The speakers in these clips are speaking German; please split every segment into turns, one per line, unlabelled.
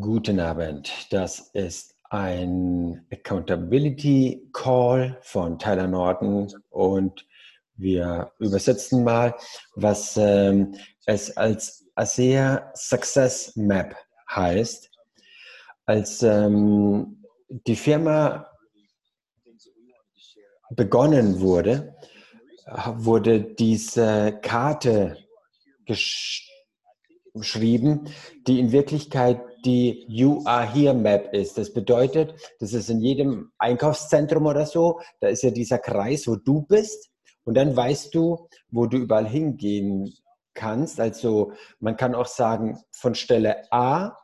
Guten Abend. Das ist ein Accountability Call von Tyler Norton und wir übersetzen mal, was ähm, es als ASEA Success Map heißt. Als ähm, die Firma begonnen wurde, wurde diese Karte geschrieben, die in Wirklichkeit die You Are Here Map ist. Das bedeutet, das ist in jedem Einkaufszentrum oder so, da ist ja dieser Kreis, wo du bist und dann weißt du, wo du überall hingehen kannst. Also man kann auch sagen, von Stelle A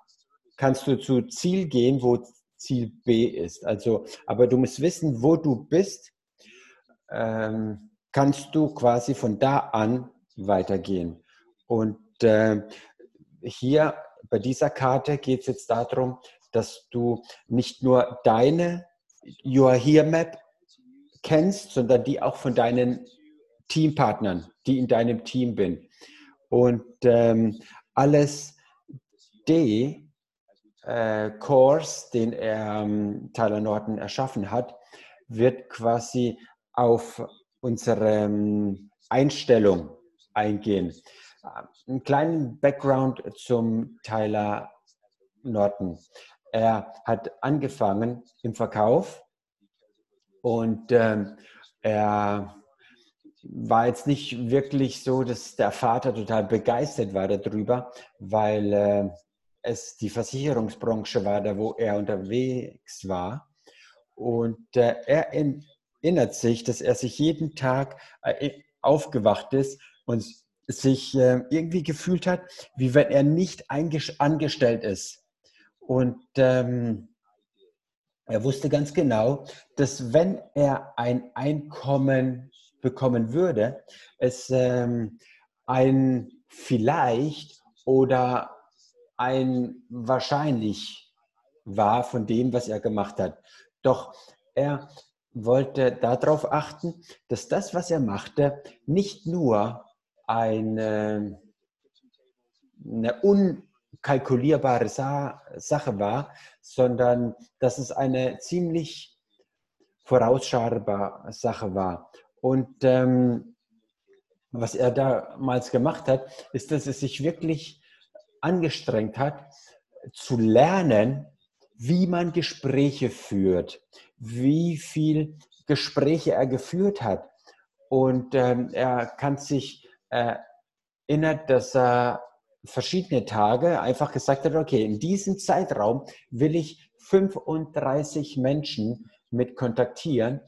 kannst du zu Ziel gehen, wo Ziel B ist. Also, aber du musst wissen, wo du bist, ähm, kannst du quasi von da an weitergehen. Und äh, hier bei dieser Karte geht es jetzt darum, dass du nicht nur deine You Are Here Map kennst, sondern die auch von deinen Teampartnern, die in deinem Team bin. Und ähm, alles D äh, Course, den er, ähm, Tyler Norton erschaffen hat, wird quasi auf unsere ähm, Einstellung eingehen. Einen kleinen Background zum Tyler Norton. Er hat angefangen im Verkauf und äh, er war jetzt nicht wirklich so, dass der Vater total begeistert war darüber, weil äh, es die Versicherungsbranche war, da wo er unterwegs war. Und äh, er erinnert sich, dass er sich jeden Tag äh, aufgewacht ist und sich äh, irgendwie gefühlt hat, wie wenn er nicht angestellt ist. Und ähm, er wusste ganz genau, dass wenn er ein Einkommen bekommen würde, es ähm, ein vielleicht oder ein wahrscheinlich war von dem, was er gemacht hat. Doch er wollte darauf achten, dass das, was er machte, nicht nur eine, eine unkalkulierbare Sa Sache war, sondern dass es eine ziemlich vorausschaubare Sache war. Und ähm, was er damals gemacht hat, ist, dass er sich wirklich angestrengt hat, zu lernen, wie man Gespräche führt, wie viel Gespräche er geführt hat. Und ähm, er kann sich erinnert, dass er verschiedene Tage einfach gesagt hat, okay, in diesem Zeitraum will ich 35 Menschen mit kontaktieren.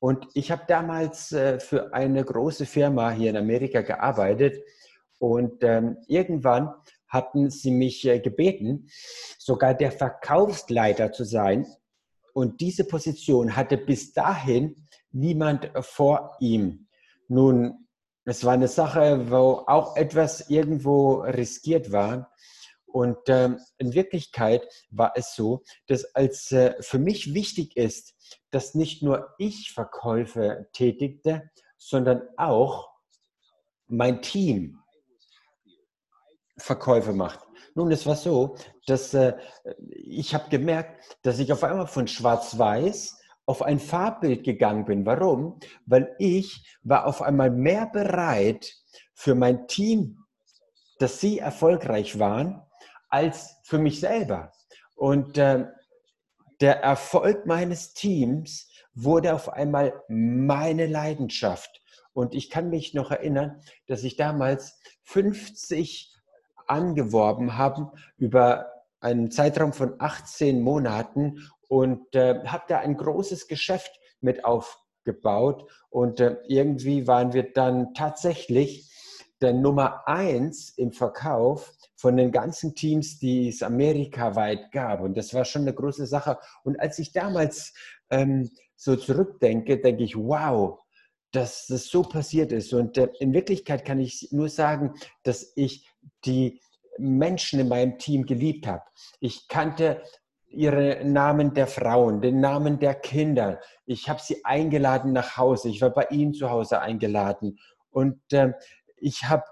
Und ich habe damals äh, für eine große Firma hier in Amerika gearbeitet und ähm, irgendwann hatten sie mich äh, gebeten, sogar der Verkaufsleiter zu sein. Und diese Position hatte bis dahin niemand vor ihm. Nun es war eine Sache, wo auch etwas irgendwo riskiert war. Und ähm, in Wirklichkeit war es so, dass als äh, für mich wichtig ist, dass nicht nur ich Verkäufe tätigte, sondern auch mein Team Verkäufe macht. Nun, es war so, dass äh, ich habe gemerkt, dass ich auf einmal von Schwarz-Weiß auf ein Farbbild gegangen bin. Warum? Weil ich war auf einmal mehr bereit für mein Team, dass sie erfolgreich waren, als für mich selber. Und äh, der Erfolg meines Teams wurde auf einmal meine Leidenschaft. Und ich kann mich noch erinnern, dass ich damals 50 angeworben habe über einen Zeitraum von 18 Monaten und äh, habe da ein großes Geschäft mit aufgebaut. Und äh, irgendwie waren wir dann tatsächlich der Nummer eins im Verkauf von den ganzen Teams, die es amerikaweit gab. Und das war schon eine große Sache. Und als ich damals ähm, so zurückdenke, denke ich, wow, dass das so passiert ist. Und äh, in Wirklichkeit kann ich nur sagen, dass ich die Menschen in meinem Team geliebt habe. Ich kannte ihre Namen der Frauen, den Namen der Kinder. Ich habe sie eingeladen nach Hause. Ich war bei ihnen zu Hause eingeladen. Und äh, ich habe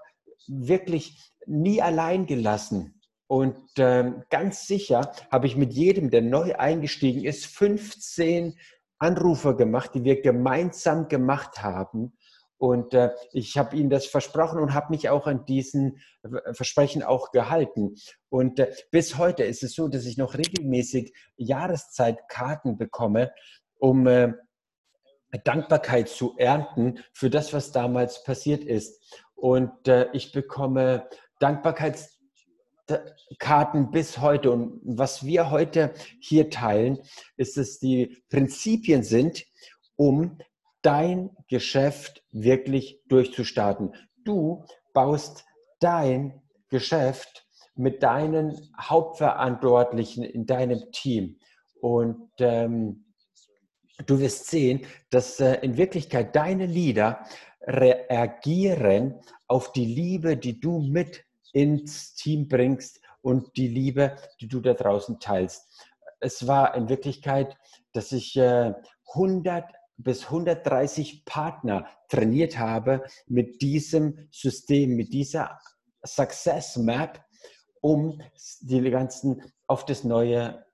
wirklich nie allein gelassen. Und ähm, ganz sicher habe ich mit jedem, der neu eingestiegen ist, 15 Anrufe gemacht, die wir gemeinsam gemacht haben. Und äh, ich habe Ihnen das versprochen und habe mich auch an diesen äh, Versprechen auch gehalten. Und äh, bis heute ist es so, dass ich noch regelmäßig Jahreszeitkarten bekomme, um äh, Dankbarkeit zu ernten für das, was damals passiert ist. Und äh, ich bekomme Dankbarkeitskarten bis heute. Und was wir heute hier teilen, ist, dass die Prinzipien sind, um dein Geschäft wirklich durchzustarten. Du baust dein Geschäft mit deinen Hauptverantwortlichen in deinem Team. Und ähm, du wirst sehen, dass äh, in Wirklichkeit deine Leader reagieren auf die Liebe, die du mit ins Team bringst und die Liebe, die du da draußen teilst. Es war in Wirklichkeit, dass ich äh, 100 bis 130 Partner trainiert habe mit diesem System, mit dieser Success Map, um die ganzen auf das neue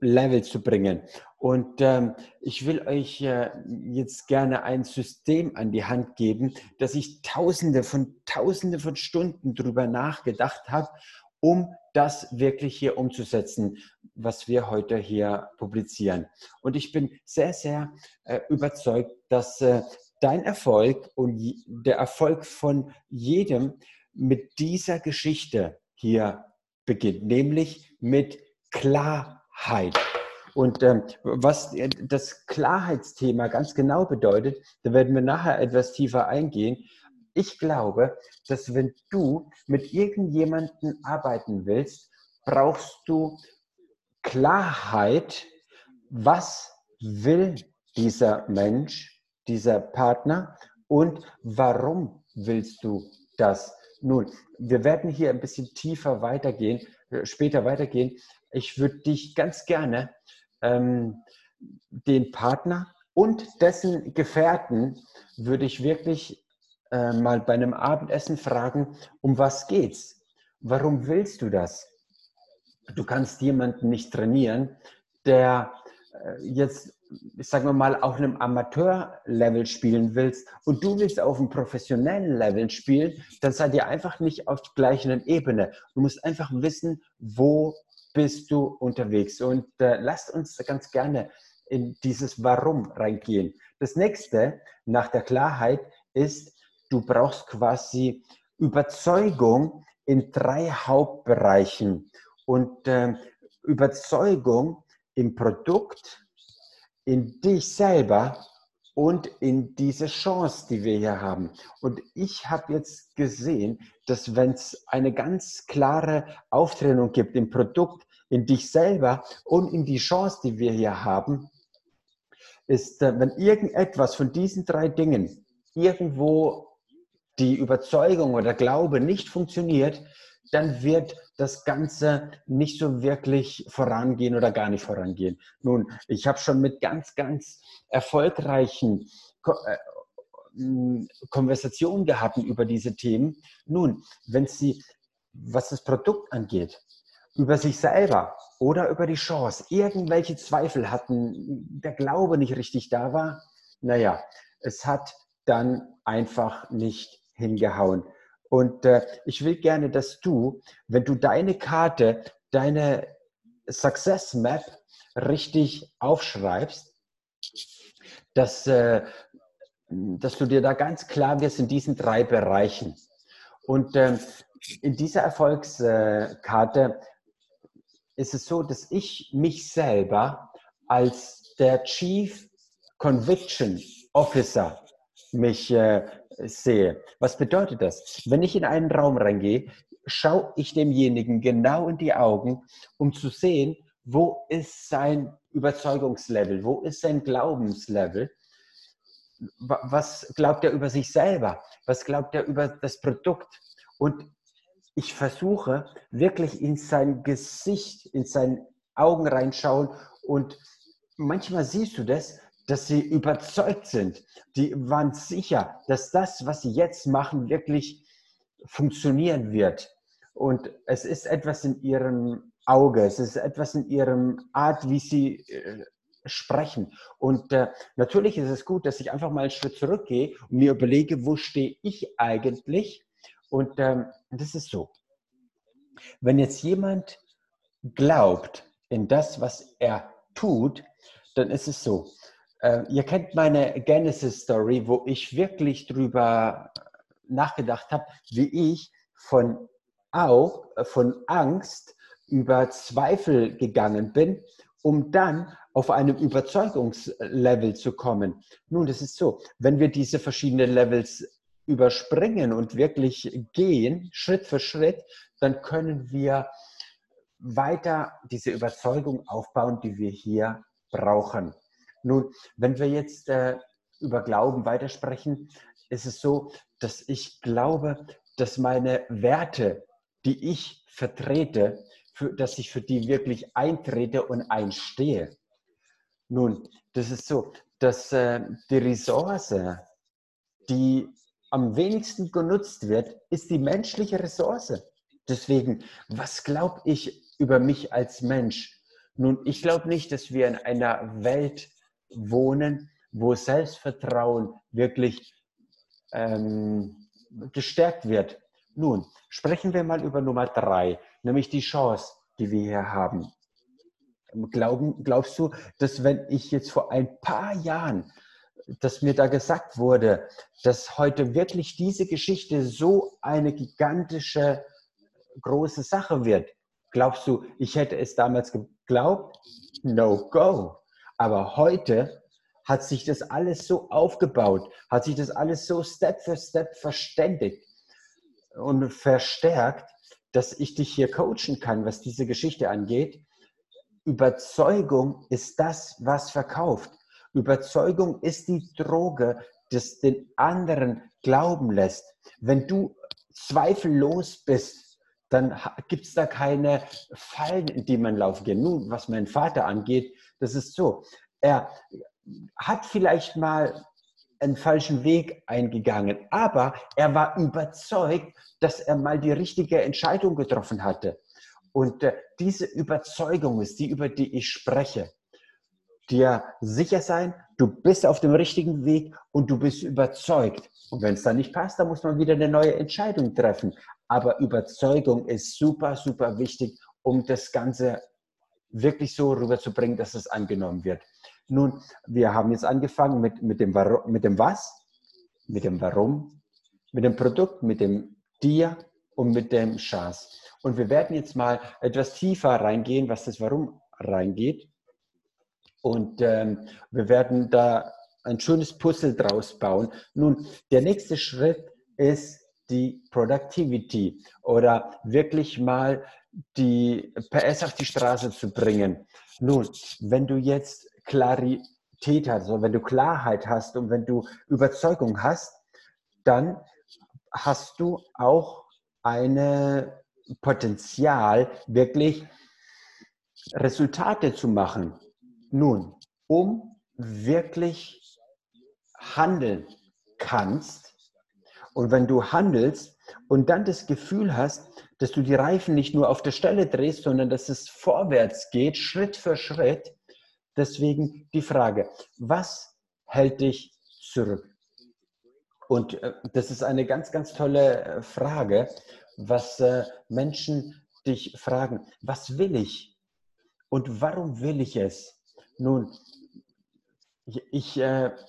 Level zu bringen. Und ähm, ich will euch äh, jetzt gerne ein System an die Hand geben, dass ich tausende von tausende von Stunden drüber nachgedacht habe, um das wirklich hier umzusetzen, was wir heute hier publizieren. Und ich bin sehr, sehr äh, überzeugt, dass äh, dein Erfolg und der Erfolg von jedem mit dieser Geschichte hier beginnt, nämlich mit Klarheit. Und ähm, was das Klarheitsthema ganz genau bedeutet, da werden wir nachher etwas tiefer eingehen ich glaube, dass wenn du mit irgendjemandem arbeiten willst, brauchst du Klarheit, was will dieser Mensch, dieser Partner und warum willst du das? Nun, wir werden hier ein bisschen tiefer weitergehen, äh, später weitergehen. Ich würde dich ganz gerne ähm, den Partner und dessen Gefährten würde ich wirklich äh, mal bei einem Abendessen fragen, um was geht's? Warum willst du das? Du kannst jemanden nicht trainieren, der äh, jetzt, sagen wir mal, auf einem Amateurlevel spielen willst und du willst auf einem professionellen Level spielen, dann seid ihr einfach nicht auf der gleichen Ebene. Du musst einfach wissen, wo bist du unterwegs. Und äh, lasst uns ganz gerne in dieses Warum reingehen. Das nächste nach der Klarheit ist, du brauchst quasi Überzeugung in drei Hauptbereichen. Und äh, Überzeugung im Produkt, in dich selber und in diese Chance, die wir hier haben. Und ich habe jetzt gesehen, dass wenn es eine ganz klare Auftrennung gibt im Produkt, in dich selber und in die Chance, die wir hier haben, ist, äh, wenn irgendetwas von diesen drei Dingen irgendwo die Überzeugung oder Glaube nicht funktioniert, dann wird das Ganze nicht so wirklich vorangehen oder gar nicht vorangehen. Nun, ich habe schon mit ganz, ganz erfolgreichen äh, Konversationen gehabt über diese Themen. Nun, wenn Sie, was das Produkt angeht, über sich selber oder über die Chance irgendwelche Zweifel hatten, der Glaube nicht richtig da war, naja, es hat dann einfach nicht hingehauen. Und äh, ich will gerne, dass du, wenn du deine Karte, deine Success Map richtig aufschreibst, dass, äh, dass du dir da ganz klar wirst in diesen drei Bereichen. Und äh, in dieser Erfolgskarte ist es so, dass ich mich selber als der Chief Conviction Officer mich äh, sehe. Was bedeutet das? Wenn ich in einen Raum reingehe, schaue ich demjenigen genau in die Augen, um zu sehen, wo ist sein Überzeugungslevel, wo ist sein Glaubenslevel, was glaubt er über sich selber, was glaubt er über das Produkt. Und ich versuche wirklich in sein Gesicht, in seine Augen reinschauen und manchmal siehst du das, dass sie überzeugt sind. Die waren sicher, dass das, was sie jetzt machen, wirklich funktionieren wird. Und es ist etwas in ihrem Auge, es ist etwas in ihrem Art, wie sie äh, sprechen. Und äh, natürlich ist es gut, dass ich einfach mal einen Schritt zurückgehe und mir überlege, wo stehe ich eigentlich? Und ähm, das ist so. Wenn jetzt jemand glaubt in das, was er tut, dann ist es so. Äh, ihr kennt meine Genesis-Story, wo ich wirklich drüber nachgedacht habe, wie ich von auch von Angst über Zweifel gegangen bin, um dann auf einem Überzeugungslevel zu kommen. Nun, das ist so, wenn wir diese verschiedenen Levels überspringen und wirklich gehen, Schritt für Schritt, dann können wir weiter diese Überzeugung aufbauen, die wir hier brauchen. Nun, wenn wir jetzt äh, über Glauben weitersprechen, ist es so, dass ich glaube, dass meine Werte, die ich vertrete, für, dass ich für die wirklich eintrete und einstehe. Nun, das ist so, dass äh, die Ressource, die am wenigsten genutzt wird, ist die menschliche Ressource. Deswegen, was glaube ich über mich als Mensch? Nun, ich glaube nicht, dass wir in einer Welt wohnen, wo Selbstvertrauen wirklich ähm, gestärkt wird. Nun, sprechen wir mal über Nummer drei, nämlich die Chance, die wir hier haben. Glauben, glaubst du, dass wenn ich jetzt vor ein paar Jahren, dass mir da gesagt wurde, dass heute wirklich diese Geschichte so eine gigantische, große Sache wird, glaubst du, ich hätte es damals geglaubt? No go. Aber heute hat sich das alles so aufgebaut, hat sich das alles so Step für Step verständigt und verstärkt, dass ich dich hier coachen kann, was diese Geschichte angeht. Überzeugung ist das, was verkauft. Überzeugung ist die Droge, das den anderen glauben lässt. Wenn du zweifellos bist, dann gibt es da keine Fallen, in die man laufen kann. Nun, was meinen Vater angeht, das ist so. Er hat vielleicht mal einen falschen Weg eingegangen, aber er war überzeugt, dass er mal die richtige Entscheidung getroffen hatte. Und äh, diese Überzeugung ist die, über die ich spreche. Dir sicher sein, du bist auf dem richtigen Weg und du bist überzeugt. Und wenn es dann nicht passt, dann muss man wieder eine neue Entscheidung treffen. Aber Überzeugung ist super, super wichtig, um das Ganze wirklich so rüberzubringen, dass es angenommen wird. Nun, wir haben jetzt angefangen mit, mit, dem, mit dem Was, mit dem Warum, mit dem Produkt, mit dem Dir und mit dem Chance. Und wir werden jetzt mal etwas tiefer reingehen, was das Warum reingeht. Und ähm, wir werden da ein schönes Puzzle draus bauen. Nun, der nächste Schritt ist die Productivity oder wirklich mal die PS auf die Straße zu bringen. Nun, wenn du jetzt Klarität hast, also wenn du Klarheit hast und wenn du Überzeugung hast, dann hast du auch ein Potenzial, wirklich Resultate zu machen. Nun, um wirklich handeln kannst und wenn du handelst und dann das Gefühl hast, dass du die Reifen nicht nur auf der Stelle drehst, sondern dass es vorwärts geht, Schritt für Schritt, Deswegen die Frage, was hält dich zurück? Und äh, das ist eine ganz, ganz tolle äh, Frage, was äh, Menschen dich fragen, was will ich und warum will ich es? Nun, ich, ich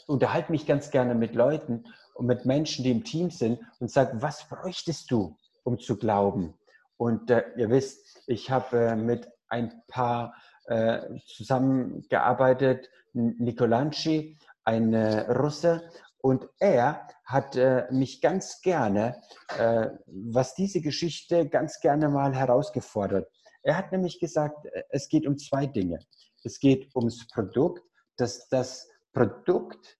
unterhalte mich ganz gerne mit Leuten und mit Menschen, die im Team sind und sage, was bräuchtest du, um zu glauben? Und äh, ihr wisst, ich habe äh, mit ein paar äh, zusammengearbeitet, Nikolanchi, ein Russe, und er hat äh, mich ganz gerne, äh, was diese Geschichte ganz gerne mal herausgefordert. Er hat nämlich gesagt, äh, es geht um zwei Dinge. Es geht ums Produkt, dass das Produkt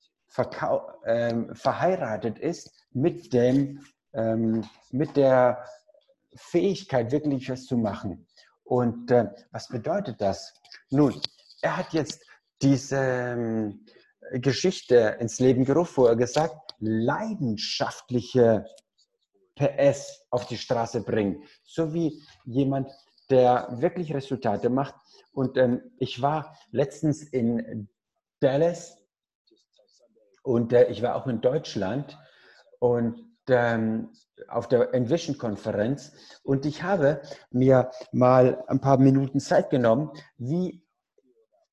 ähm, verheiratet ist mit, dem, ähm, mit der Fähigkeit, wirklich was zu machen. Und äh, was bedeutet das? Nun, er hat jetzt diese ähm, Geschichte ins Leben gerufen, wo er gesagt, leidenschaftliche PS auf die Straße bringen. So wie jemand, der wirklich Resultate macht. Und ähm, ich war letztens in Dallas und äh, ich war auch in Deutschland und ähm, auf der Envision-Konferenz und ich habe mir mal ein paar Minuten Zeit genommen, wie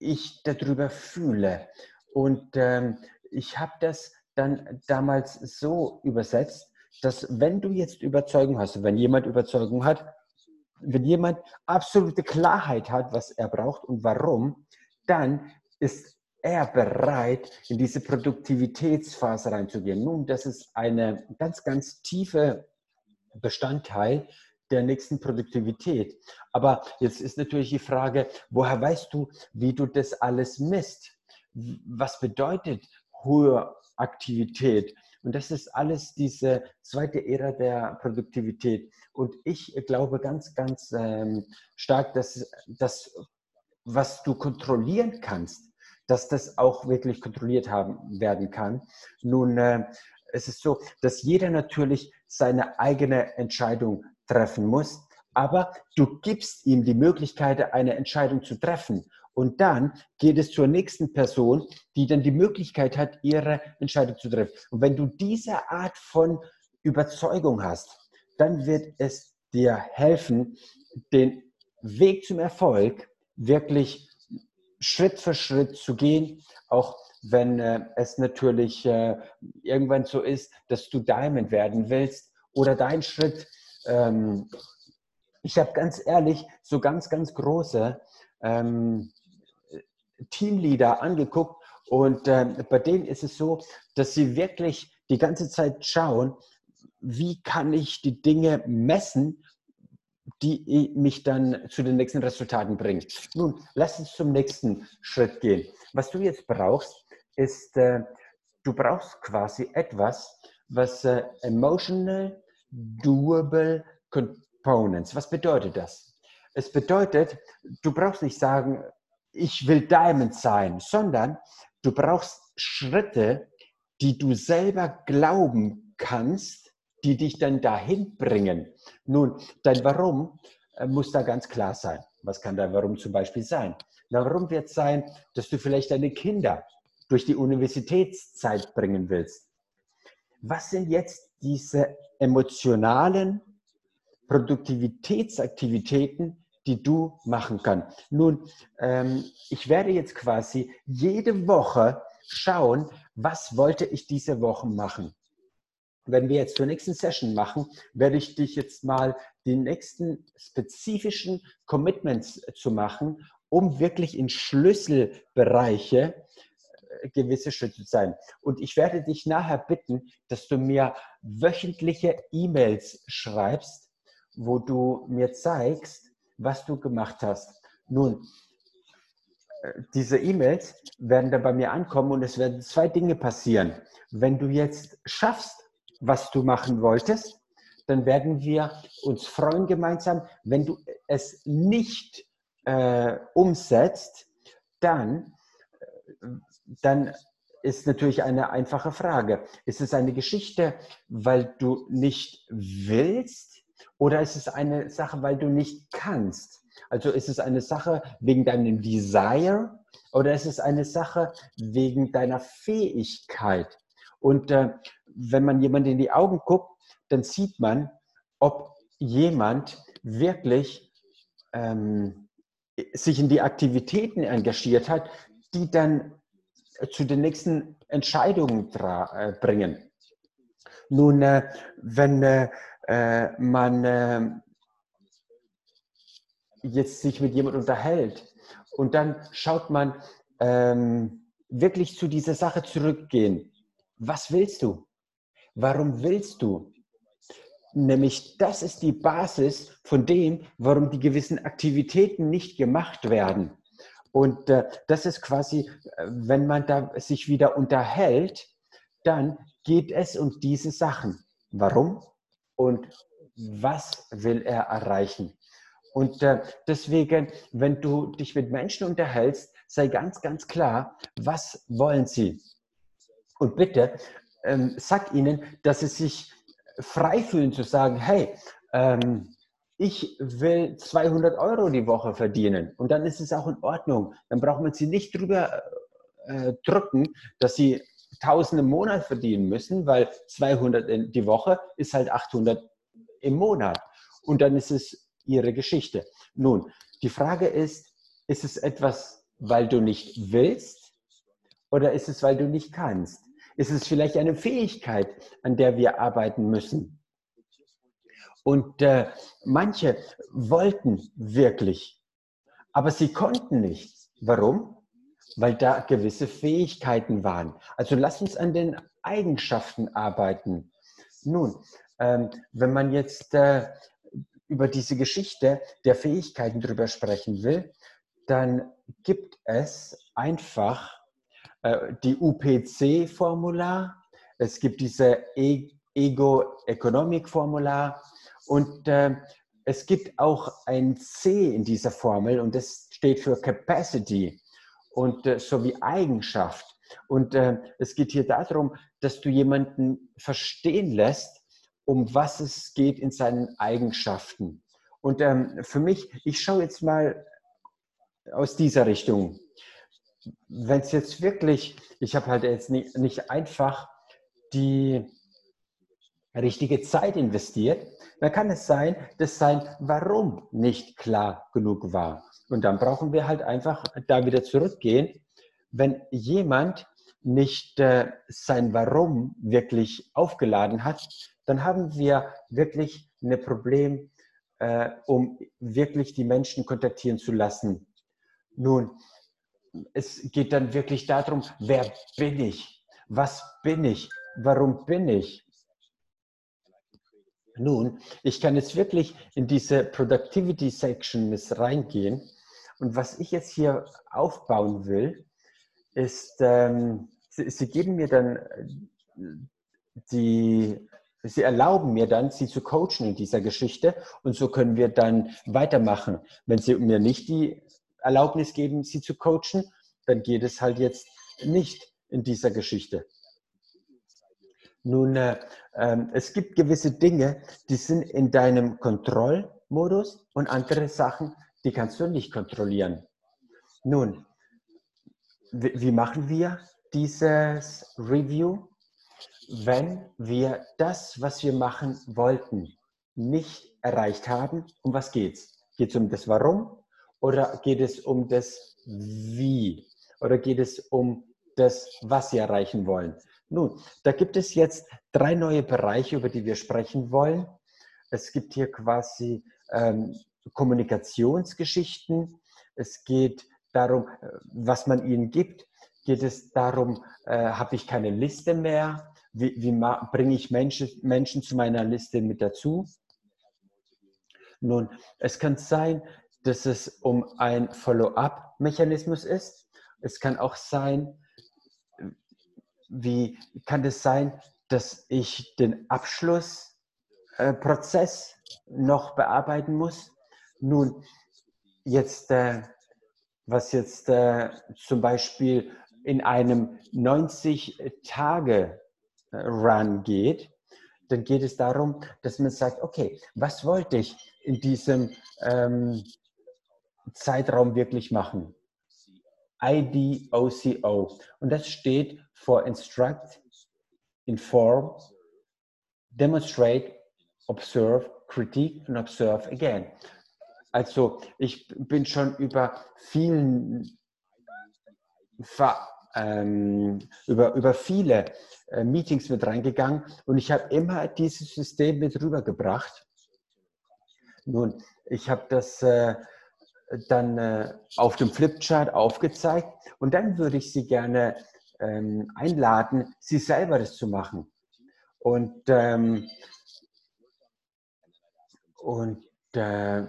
ich darüber fühle. Und ähm, ich habe das dann damals so übersetzt, dass wenn du jetzt Überzeugung hast, wenn jemand Überzeugung hat, wenn jemand absolute Klarheit hat, was er braucht und warum, dann ist er bereit, in diese Produktivitätsphase reinzugehen. Nun, das ist eine ganz, ganz tiefe Bestandteil der nächsten Produktivität. Aber jetzt ist natürlich die Frage, woher weißt du, wie du das alles misst? Was bedeutet hohe Aktivität? Und das ist alles diese zweite Ära der Produktivität. Und ich glaube ganz, ganz ähm, stark, dass das, was du kontrollieren kannst, dass das auch wirklich kontrolliert haben, werden kann. Nun, äh, es ist so, dass jeder natürlich seine eigene Entscheidung treffen muss, aber du gibst ihm die Möglichkeit, eine Entscheidung zu treffen. Und dann geht es zur nächsten Person, die dann die Möglichkeit hat, ihre Entscheidung zu treffen. Und wenn du diese Art von Überzeugung hast, dann wird es dir helfen, den Weg zum Erfolg wirklich Schritt für Schritt zu gehen, auch wenn äh, es natürlich äh, irgendwann so ist, dass du Diamond werden willst oder dein Schritt. Ähm, ich habe ganz ehrlich so ganz, ganz große ähm, Teamleader angeguckt und äh, bei denen ist es so, dass sie wirklich die ganze Zeit schauen, wie kann ich die Dinge messen, die mich dann zu den nächsten Resultaten bringen. Nun, lass uns zum nächsten Schritt gehen. Was du jetzt brauchst, ist, äh, du brauchst quasi etwas, was äh, emotional doable components. Was bedeutet das? Es bedeutet, du brauchst nicht sagen, ich will Diamond sein, sondern du brauchst Schritte, die du selber glauben kannst, die dich dann dahin bringen. Nun, dein Warum äh, muss da ganz klar sein. Was kann dein Warum zum Beispiel sein? Na, warum wird es sein, dass du vielleicht deine Kinder durch die Universitätszeit bringen willst? Was sind jetzt diese emotionalen Produktivitätsaktivitäten, die du machen kannst. Nun, ähm, ich werde jetzt quasi jede Woche schauen, was wollte ich diese Woche machen. Wenn wir jetzt zur nächsten Session machen, werde ich dich jetzt mal die nächsten spezifischen Commitments zu machen, um wirklich in Schlüsselbereiche äh, gewisse Schritte zu sein. Und ich werde dich nachher bitten, dass du mir wöchentliche E-Mails schreibst, wo du mir zeigst, was du gemacht hast. Nun, äh, diese E-Mails werden da bei mir ankommen und es werden zwei Dinge passieren. Wenn du jetzt schaffst, was du machen wolltest, dann werden wir uns freuen gemeinsam. Wenn du es nicht äh, umsetzt, dann, äh, dann ist natürlich eine einfache Frage. Ist es eine Geschichte, weil du nicht willst? Oder ist es eine Sache, weil du nicht kannst? Also ist es eine Sache wegen deinem Desire oder ist es eine Sache wegen deiner Fähigkeit? Und äh, wenn man jemand in die Augen guckt, dann sieht man, ob jemand wirklich ähm, sich in die Aktivitäten engagiert hat, die dann zu den nächsten Entscheidungen äh, bringen. Nun, äh, wenn äh, äh, man äh, jetzt sich mit jemandem unterhält und dann schaut man ähm, wirklich zu dieser Sache zurückgehen. Was willst du? Warum willst du? Nämlich das ist die Basis von dem, warum die gewissen Aktivitäten nicht gemacht werden. Und äh, das ist quasi, äh, wenn man da sich wieder unterhält, dann geht es um diese Sachen. Warum? und was will er erreichen. Und äh, deswegen, wenn du dich mit Menschen unterhältst, sei ganz, ganz klar, was wollen sie? Und bitte ähm, sag ihnen, dass sie sich frei fühlen zu sagen, hey, ähm, ich will 200 Euro die Woche verdienen und dann ist es auch in Ordnung. Dann braucht man sie nicht drüber äh, drücken, dass sie 1000 im Monat verdienen müssen, weil 200 in die Woche ist halt 800 im Monat. Und dann ist es ihre Geschichte. Nun, die Frage ist, ist es etwas, weil du nicht willst oder ist es, weil du nicht kannst? Ist es vielleicht eine Fähigkeit, an der wir arbeiten müssen? Und äh, manche wollten wirklich, aber sie konnten nicht. Warum? Weil da gewisse Fähigkeiten waren. Also lass uns an den Eigenschaften arbeiten. Nun, ähm, wenn man jetzt äh, über diese Geschichte der Fähigkeiten drüber sprechen will, dann gibt es einfach die UPC-Formular, es gibt diese e Ego-Economic-Formular und äh, es gibt auch ein C in dieser Formel und das steht für Capacity und äh, sowie Eigenschaft. Und äh, es geht hier darum, dass du jemanden verstehen lässt, um was es geht in seinen Eigenschaften. Und ähm, für mich, ich schaue jetzt mal aus dieser Richtung. Wenn es jetzt wirklich, ich habe halt jetzt nicht, nicht einfach die richtige Zeit investiert, dann kann es sein, dass sein Warum nicht klar genug war. Und dann brauchen wir halt einfach da wieder zurückgehen. Wenn jemand nicht äh, sein Warum wirklich aufgeladen hat, dann haben wir wirklich ein Problem, äh, um wirklich die Menschen kontaktieren zu lassen. Nun, es geht dann wirklich darum, wer bin ich? Was bin ich? Warum bin ich? Nun, ich kann jetzt wirklich in diese Productivity Section mit reingehen. Und was ich jetzt hier aufbauen will, ist, ähm, sie, sie, geben mir dann äh, die, sie erlauben mir dann, sie zu coachen in dieser Geschichte. Und so können wir dann weitermachen. Wenn sie mir nicht die Erlaubnis geben, sie zu coachen, dann geht es halt jetzt nicht in dieser Geschichte. Nun, äh, äh, es gibt gewisse Dinge, die sind in deinem Kontrollmodus und andere Sachen, die kannst du nicht kontrollieren. Nun, wie, wie machen wir dieses Review? Wenn wir das, was wir machen wollten, nicht erreicht haben, um was geht's? Geht es um das Warum oder geht es um das Wie? Oder geht es um das, was Sie erreichen wollen? Nun, da gibt es jetzt drei neue Bereiche, über die wir sprechen wollen. Es gibt hier quasi ähm, Kommunikationsgeschichten. Es geht darum, äh, was man ihnen gibt. Geht es darum, äh, habe ich keine Liste mehr? Wie, wie bringe ich Menschen, Menschen zu meiner Liste mit dazu? Nun, es kann sein, dass es um ein Follow-up-Mechanismus ist. Es kann auch sein, wie kann es sein, dass ich den Abschlussprozess äh, noch bearbeiten muss? Nun, jetzt, äh, was jetzt äh, zum Beispiel in einem 90-Tage-Run geht, dann geht es darum, dass man sagt, okay, was wollte ich in diesem ähm, Zeitraum wirklich machen? IDOCO. Und das steht for Instruct, Inform, Demonstrate, Observe, Critique und Observe Again. Also ich bin schon über vielen ähm, über, über viele äh, Meetings mit reingegangen und ich habe immer dieses System mit rübergebracht. Nun, ich habe das äh, dann äh, auf dem Flipchart aufgezeigt und dann würde ich Sie gerne ähm, einladen, Sie selber das zu machen. Und, ähm, und äh,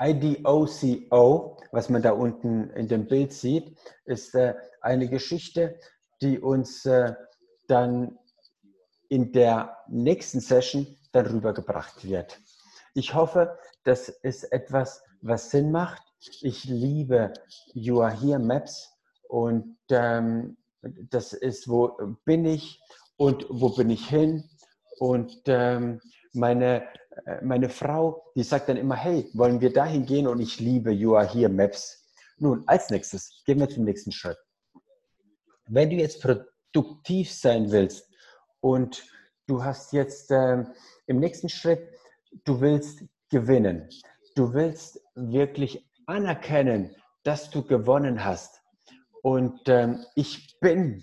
IDOCO, was man da unten in dem Bild sieht, ist äh, eine Geschichte, die uns äh, dann in der nächsten Session darüber gebracht wird. Ich hoffe, das ist etwas, was Sinn macht. Ich liebe You Are Here Maps und ähm, das ist, wo bin ich und wo bin ich hin Und ähm, meine, äh, meine Frau, die sagt dann immer, hey, wollen wir dahin gehen? Und ich liebe You Are Here Maps. Nun, als nächstes, gehen wir zum nächsten Schritt. Wenn du jetzt produktiv sein willst und du hast jetzt äh, im nächsten Schritt, du willst gewinnen. Du willst wirklich anerkennen, dass du gewonnen hast. Und ähm, ich bin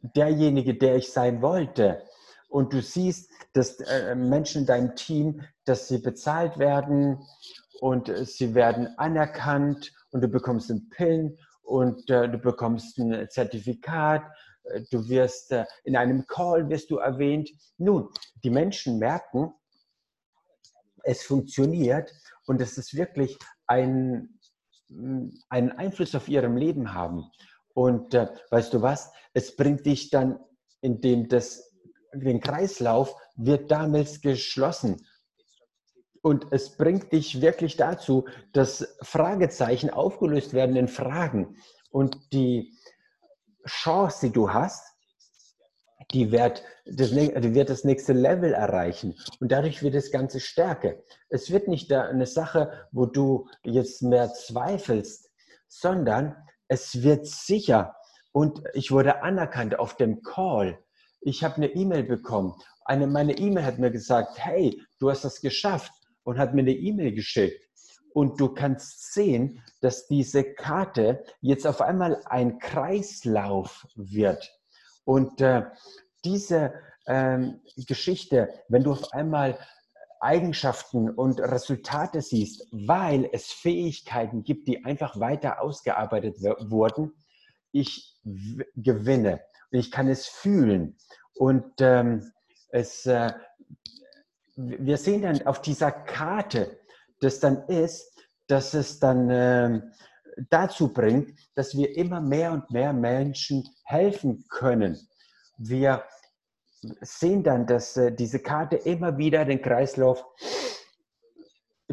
derjenige, der ich sein wollte. Und du siehst, dass äh, Menschen in deinem Team, dass sie bezahlt werden und äh, sie werden anerkannt und du bekommst einen PIN und äh, du bekommst ein Zertifikat, äh, du wirst äh, in einem Call wirst du erwähnt. Nun, die Menschen merken, es funktioniert und es ist wirklich ein, einen Einfluss auf ihrem Leben haben. Und äh, weißt du was? Es bringt dich dann, indem das, den Kreislauf wird damals geschlossen. Und es bringt dich wirklich dazu, dass Fragezeichen aufgelöst werden in Fragen. Und die Chance, die du hast, die wird das, die wird das nächste Level erreichen. Und dadurch wird das Ganze stärker. Es wird nicht eine Sache, wo du jetzt mehr zweifelst, sondern es wird sicher. Und ich wurde anerkannt auf dem Call. Ich habe eine E-Mail bekommen. Eine meine E-Mail hat mir gesagt, hey, du hast das geschafft und hat mir eine E-Mail geschickt. Und du kannst sehen, dass diese Karte jetzt auf einmal ein Kreislauf wird. Und äh, diese ähm, Geschichte, wenn du auf einmal Eigenschaften und Resultate siehst, weil es Fähigkeiten gibt, die einfach weiter ausgearbeitet wurden, ich gewinne und ich kann es fühlen. Und ähm, es, äh, wir sehen dann auf dieser Karte, das dann ist, dass es dann äh, dazu bringt, dass wir immer mehr und mehr Menschen helfen können. Wir sehen dann, dass äh, diese Karte immer wieder den Kreislauf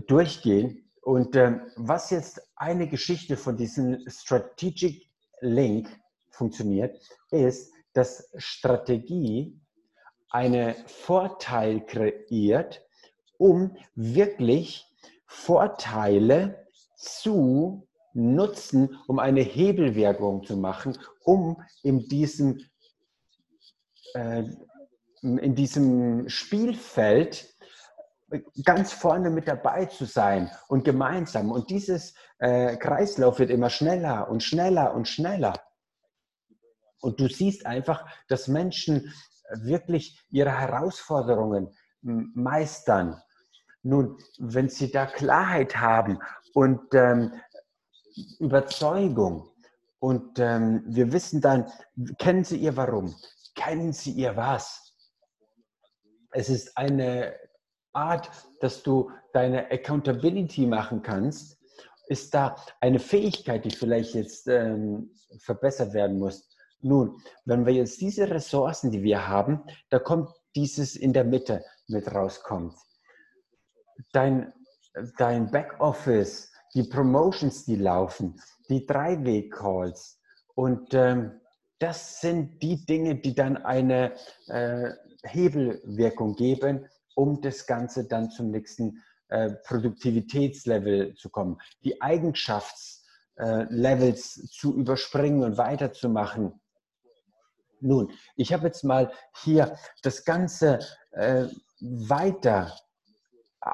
durchgehen. Und ähm, was jetzt eine Geschichte von diesem Strategic Link funktioniert, ist, dass Strategie einen Vorteil kreiert, um wirklich Vorteile zu nutzen, um eine Hebelwirkung zu machen, um in diesem äh, in diesem Spielfeld ganz vorne mit dabei zu sein und gemeinsam. Und dieses äh, Kreislauf wird immer schneller und schneller und schneller. Und du siehst einfach, dass Menschen wirklich ihre Herausforderungen meistern. Nun, wenn sie da Klarheit haben und ähm, Überzeugung und ähm, wir wissen dann, kennen sie ihr Warum, kennen sie ihr Was, es ist eine Art, dass du deine Accountability machen kannst. Ist da eine Fähigkeit, die vielleicht jetzt ähm, verbessert werden muss? Nun, wenn wir jetzt diese Ressourcen, die wir haben, da kommt dieses in der Mitte mit rauskommt. Dein, dein Backoffice, die Promotions, die laufen, die Drei-Weg-Calls und ähm, das sind die Dinge, die dann eine äh, Hebelwirkung geben, um das Ganze dann zum nächsten äh, Produktivitätslevel zu kommen. Die Eigenschaftslevels äh, zu überspringen und weiterzumachen. Nun, ich habe jetzt mal hier das Ganze äh, weiter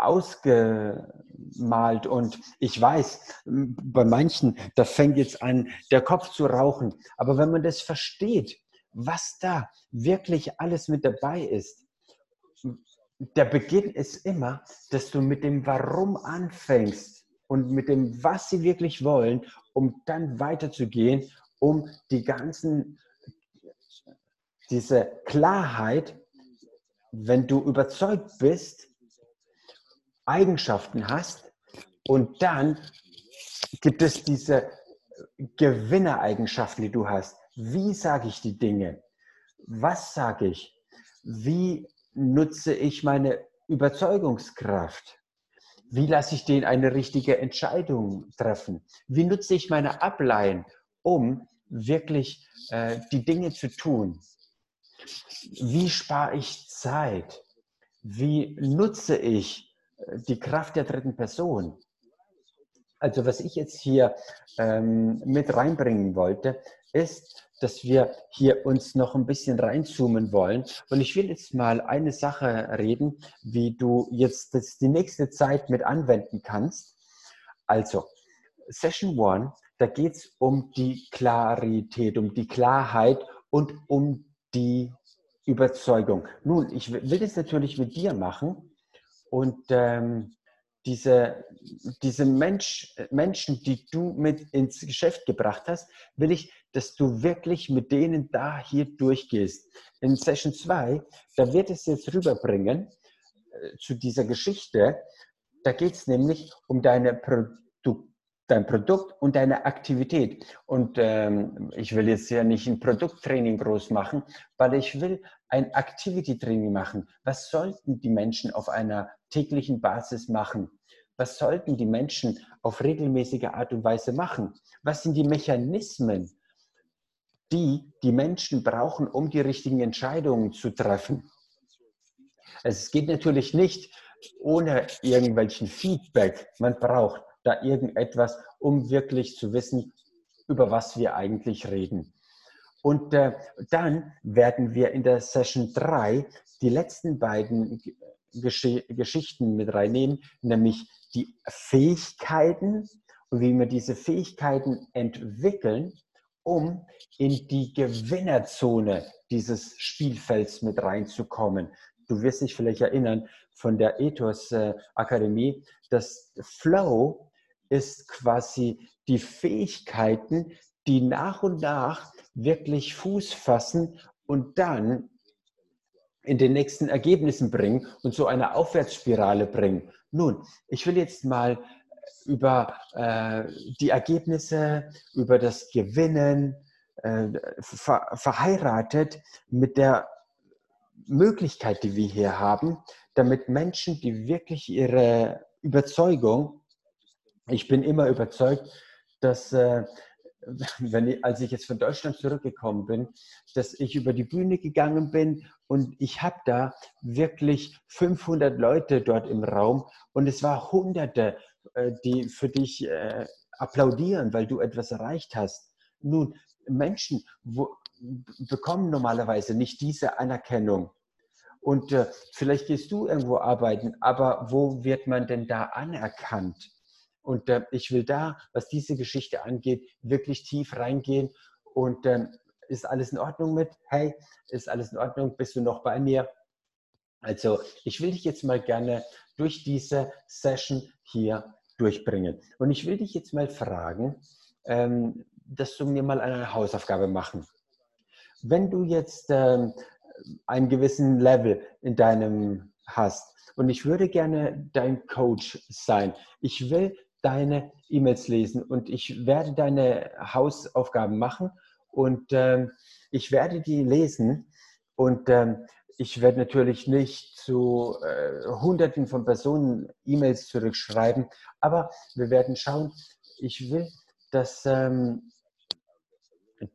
ausgemalt und ich weiß, bei manchen, da fängt jetzt an, der Kopf zu rauchen. Aber wenn man das versteht, was da wirklich alles mit dabei ist, der Beginn ist immer, dass du mit dem Warum anfängst und mit dem, was sie wirklich wollen, um dann weiterzugehen, um die ganzen, diese Klarheit, wenn du überzeugt bist, Eigenschaften hast und dann gibt es diese Gewinnereigenschaften, die du hast. Wie sage ich die Dinge? Was sage ich? Wie nutze ich meine Überzeugungskraft? Wie lasse ich den eine richtige Entscheidung treffen? Wie nutze ich meine Ableihen, um wirklich äh, die Dinge zu tun? wie spare ich Zeit? Wie nutze ich die Kraft der dritten Person? Also was ich jetzt hier ähm, mit reinbringen wollte, ist, dass wir hier uns noch ein bisschen reinzoomen wollen. Und ich will jetzt mal eine Sache reden, wie du jetzt das die nächste Zeit mit anwenden kannst. Also, Session One, da geht es um die Klarität, um die Klarheit und um die Überzeugung. Nun, ich will das natürlich mit dir machen und ähm, diese, diese Mensch, Menschen, die du mit ins Geschäft gebracht hast, will ich, dass du wirklich mit denen da hier durchgehst. In Session 2, da wird es jetzt rüberbringen äh, zu dieser Geschichte. Da geht es nämlich um deine Produkte dein Produkt und deine Aktivität. Und ähm, ich will jetzt ja nicht ein Produkttraining groß machen, weil ich will ein Activity-Training machen. Was sollten die Menschen auf einer täglichen Basis machen? Was sollten die Menschen auf regelmäßige Art und Weise machen? Was sind die Mechanismen, die die Menschen brauchen, um die richtigen Entscheidungen zu treffen? Es geht natürlich nicht ohne irgendwelchen Feedback. Man braucht da irgendetwas, um wirklich zu wissen, über was wir eigentlich reden. Und äh, dann werden wir in der Session 3 die letzten beiden Gesch Geschichten mit reinnehmen, nämlich die Fähigkeiten und wie wir diese Fähigkeiten entwickeln, um in die Gewinnerzone dieses Spielfelds mit reinzukommen. Du wirst dich vielleicht erinnern von der Ethos äh, Akademie, dass Flow ist quasi die Fähigkeiten, die nach und nach wirklich Fuß fassen und dann in den nächsten Ergebnissen bringen und so eine Aufwärtsspirale bringen. Nun, ich will jetzt mal über äh, die Ergebnisse, über das Gewinnen äh, ver verheiratet mit der Möglichkeit, die wir hier haben, damit Menschen, die wirklich ihre Überzeugung, ich bin immer überzeugt, dass äh, wenn ich, als ich jetzt von Deutschland zurückgekommen bin, dass ich über die Bühne gegangen bin und ich habe da wirklich 500 Leute dort im Raum und es war Hunderte, äh, die für dich äh, applaudieren, weil du etwas erreicht hast. Nun, Menschen wo, bekommen normalerweise nicht diese Anerkennung. Und äh, vielleicht gehst du irgendwo arbeiten, aber wo wird man denn da anerkannt? Und äh, ich will da, was diese Geschichte angeht, wirklich tief reingehen. Und ähm, ist alles in Ordnung mit? Hey, ist alles in Ordnung? Bist du noch bei mir? Also, ich will dich jetzt mal gerne durch diese Session hier durchbringen. Und ich will dich jetzt mal fragen, ähm, dass du mir mal eine Hausaufgabe machen. Wenn du jetzt ähm, einen gewissen Level in deinem hast und ich würde gerne dein Coach sein. Ich will deine E-Mails lesen. Und ich werde deine Hausaufgaben machen. Und ähm, ich werde die lesen. Und ähm, ich werde natürlich nicht zu äh, Hunderten von Personen E-Mails zurückschreiben, aber wir werden schauen. Ich will, dass ähm,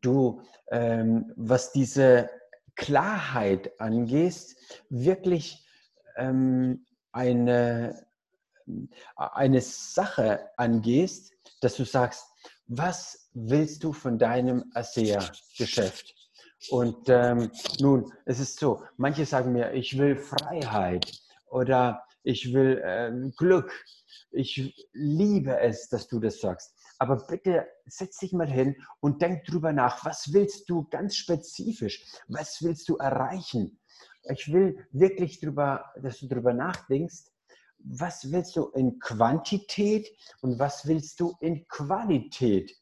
du, ähm, was diese Klarheit angehst, wirklich ähm, eine eine Sache angehst, dass du sagst, was willst du von deinem ASEA-Geschäft? Und ähm, nun, es ist so, manche sagen mir, ich will Freiheit oder ich will ähm, Glück. Ich liebe es, dass du das sagst. Aber bitte setz dich mal hin und denk drüber nach. Was willst du ganz spezifisch? Was willst du erreichen? Ich will wirklich drüber, dass du drüber nachdenkst, was willst du in Quantität und was willst du in Qualität?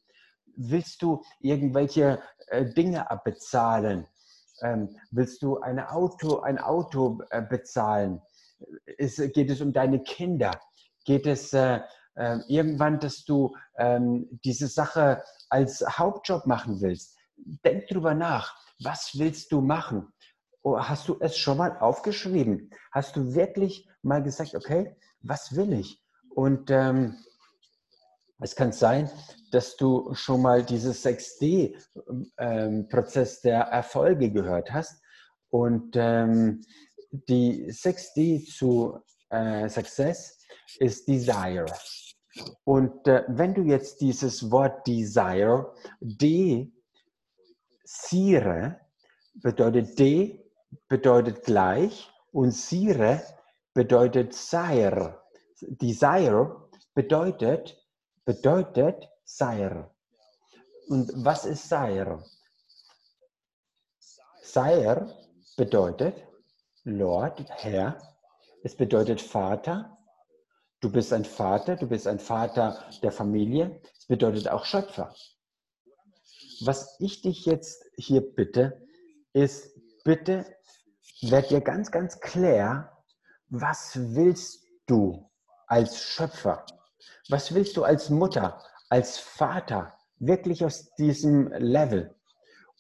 Willst du irgendwelche äh, Dinge abbezahlen? Ähm, willst du eine Auto, ein Auto äh, bezahlen? Ist, geht es um deine Kinder? Geht es äh, äh irgendwann, dass du ähm, diese Sache als Hauptjob machen willst? Denk drüber nach. Was willst du machen? Oh, hast du es schon mal aufgeschrieben? Hast du wirklich mal gesagt, okay, was will ich? Und ähm, es kann sein, dass du schon mal dieses 6D-Prozess ähm, der Erfolge gehört hast. Und ähm, die 6D zu äh, Success ist Desire. Und äh, wenn du jetzt dieses Wort Desire, D, Sire, bedeutet D, bedeutet gleich und Sire bedeutet Sire. Desire bedeutet, bedeutet Sire. Und was ist Sire? Sire bedeutet Lord, Herr. Es bedeutet Vater. Du bist ein Vater, du bist ein Vater der Familie. Es bedeutet auch Schöpfer. Was ich dich jetzt hier bitte, ist, bitte werd dir ganz, ganz klar, was willst du als Schöpfer? Was willst du als Mutter, als Vater wirklich aus diesem Level?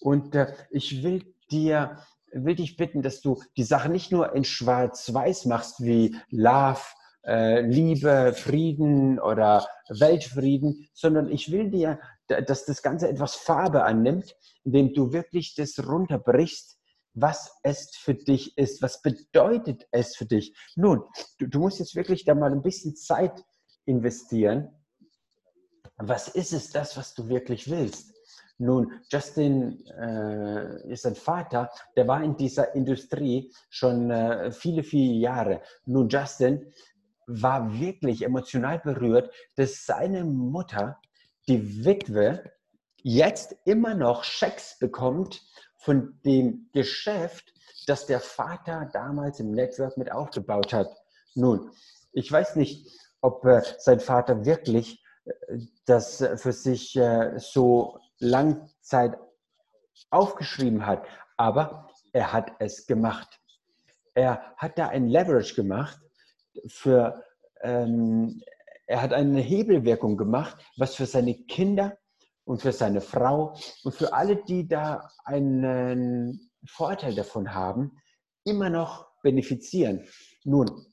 Und äh, ich will dir, will dich bitten, dass du die Sache nicht nur in schwarz-weiß machst, wie Love, äh, Liebe, Frieden oder Weltfrieden, sondern ich will dir, dass das Ganze etwas Farbe annimmt, indem du wirklich das runterbrichst, was es für dich ist. Was bedeutet es für dich? Nun, du, du musst jetzt wirklich da mal ein bisschen Zeit investieren. Was ist es das, was du wirklich willst? Nun, Justin äh, ist ein Vater, der war in dieser Industrie schon äh, viele, viele Jahre. Nun, Justin war wirklich emotional berührt, dass seine Mutter, die Witwe, jetzt immer noch Schecks bekommt von dem Geschäft, das der Vater damals im Network mit aufgebaut hat. Nun, ich weiß nicht, ob äh, sein Vater wirklich äh, das für sich äh, so Langzeit aufgeschrieben hat, aber er hat es gemacht. Er hat da ein Leverage gemacht, für, ähm, er hat eine Hebelwirkung gemacht, was für seine Kinder und für seine Frau und für alle, die da einen Vorteil davon haben, immer noch benefizieren. Nun,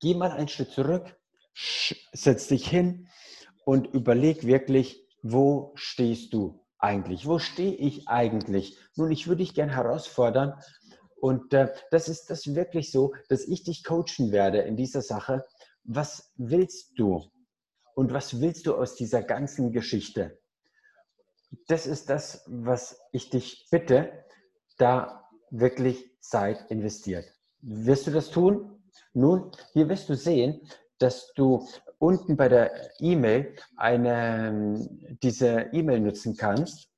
geh mal einen Schritt zurück, setz dich hin und überleg wirklich, wo stehst du eigentlich? Wo stehe ich eigentlich? Nun, ich würde dich gerne herausfordern, und äh, das ist das wirklich so, dass ich dich coachen werde in dieser Sache. Was willst du? Und was willst du aus dieser ganzen Geschichte? Das ist das, was ich dich bitte, da wirklich Zeit investiert. Wirst du das tun? Nun, hier wirst du sehen, dass du unten bei der E-Mail eine, diese E-Mail nutzen kannst.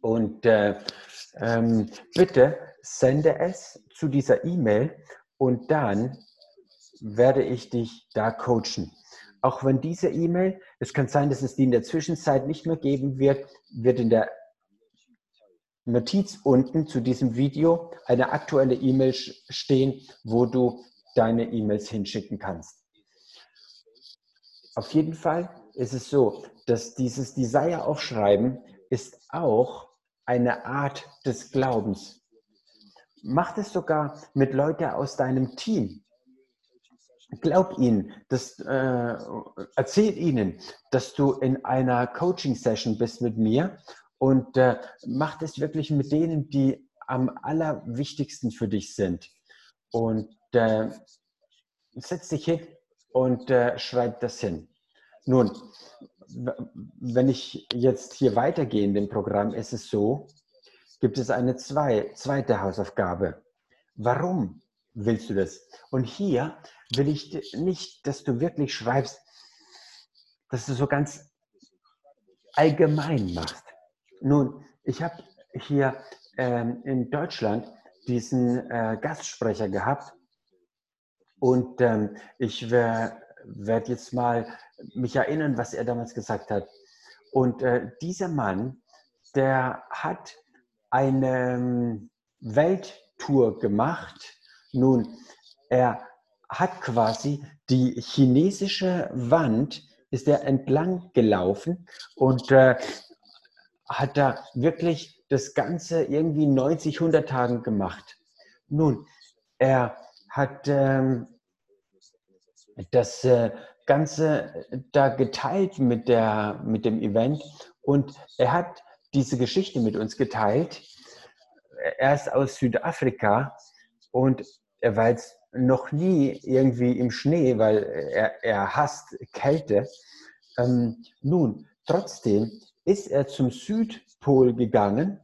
Und äh, ähm, bitte sende es zu dieser E-Mail und dann werde ich dich da coachen. Auch wenn diese E-Mail, es kann sein, dass es die in der Zwischenzeit nicht mehr geben wird, wird in der Notiz unten zu diesem Video eine aktuelle E-Mail stehen, wo du deine E-Mails hinschicken kannst. Auf jeden Fall ist es so, dass dieses Desire aufschreiben ist auch eine Art des Glaubens. Mach es sogar mit Leuten aus deinem Team. Glaub ihnen, dass, äh, erzähl ihnen, dass du in einer Coaching-Session bist mit mir und äh, mach das wirklich mit denen, die am allerwichtigsten für dich sind. Und äh, setz dich hin und äh, schreib das hin. Nun, wenn ich jetzt hier weitergehe in dem Programm, ist es so, gibt es eine zwei, zweite Hausaufgabe. Warum willst du das? Und hier will ich nicht, dass du wirklich schreibst, dass du so ganz allgemein machst. Nun, ich habe hier ähm, in Deutschland diesen äh, Gastsprecher gehabt und ähm, ich werde jetzt mal mich erinnern, was er damals gesagt hat. Und äh, dieser Mann, der hat eine ähm, Welttour gemacht. Nun, er hat quasi die chinesische Wand, ist er entlang gelaufen und äh, hat da wirklich das Ganze irgendwie 90, 100 Tagen gemacht. Nun, er hat ähm, das äh, Ganze da geteilt mit, der, mit dem Event und er hat diese Geschichte mit uns geteilt, er ist aus Südafrika und er war jetzt noch nie irgendwie im Schnee, weil er, er hasst Kälte. Ähm, nun, trotzdem ist er zum Südpol gegangen,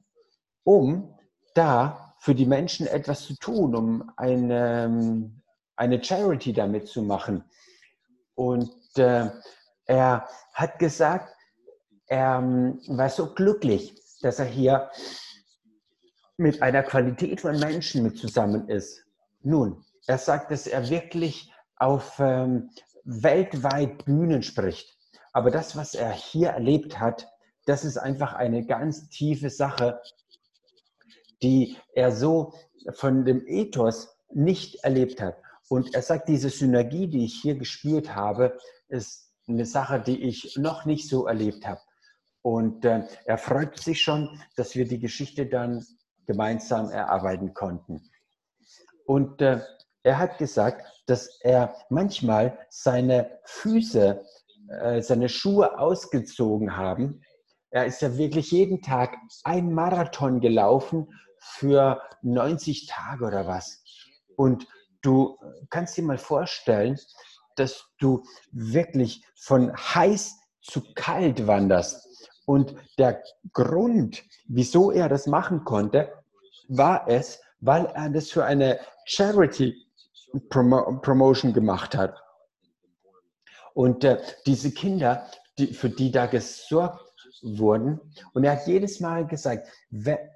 um da für die Menschen etwas zu tun, um eine, eine Charity damit zu machen. Und äh, er hat gesagt, er ähm, war so glücklich, dass er hier mit einer Qualität von Menschen mit zusammen ist. Nun, er sagt, dass er wirklich auf ähm, weltweit Bühnen spricht. Aber das, was er hier erlebt hat, das ist einfach eine ganz tiefe Sache, die er so von dem Ethos nicht erlebt hat. Und er sagt, diese Synergie, die ich hier gespielt habe, ist eine Sache, die ich noch nicht so erlebt habe. Und äh, er freut sich schon, dass wir die Geschichte dann gemeinsam erarbeiten konnten. Und äh, er hat gesagt, dass er manchmal seine Füße, äh, seine Schuhe ausgezogen haben. Er ist ja wirklich jeden Tag ein Marathon gelaufen für 90 Tage oder was. Und du kannst dir mal vorstellen, dass du wirklich von heiß zu kalt wanderst. Und der Grund, wieso er das machen konnte, war es, weil er das für eine Charity Promotion gemacht hat. Und äh, diese Kinder, die, für die da gesorgt wurden, und er hat jedes Mal gesagt,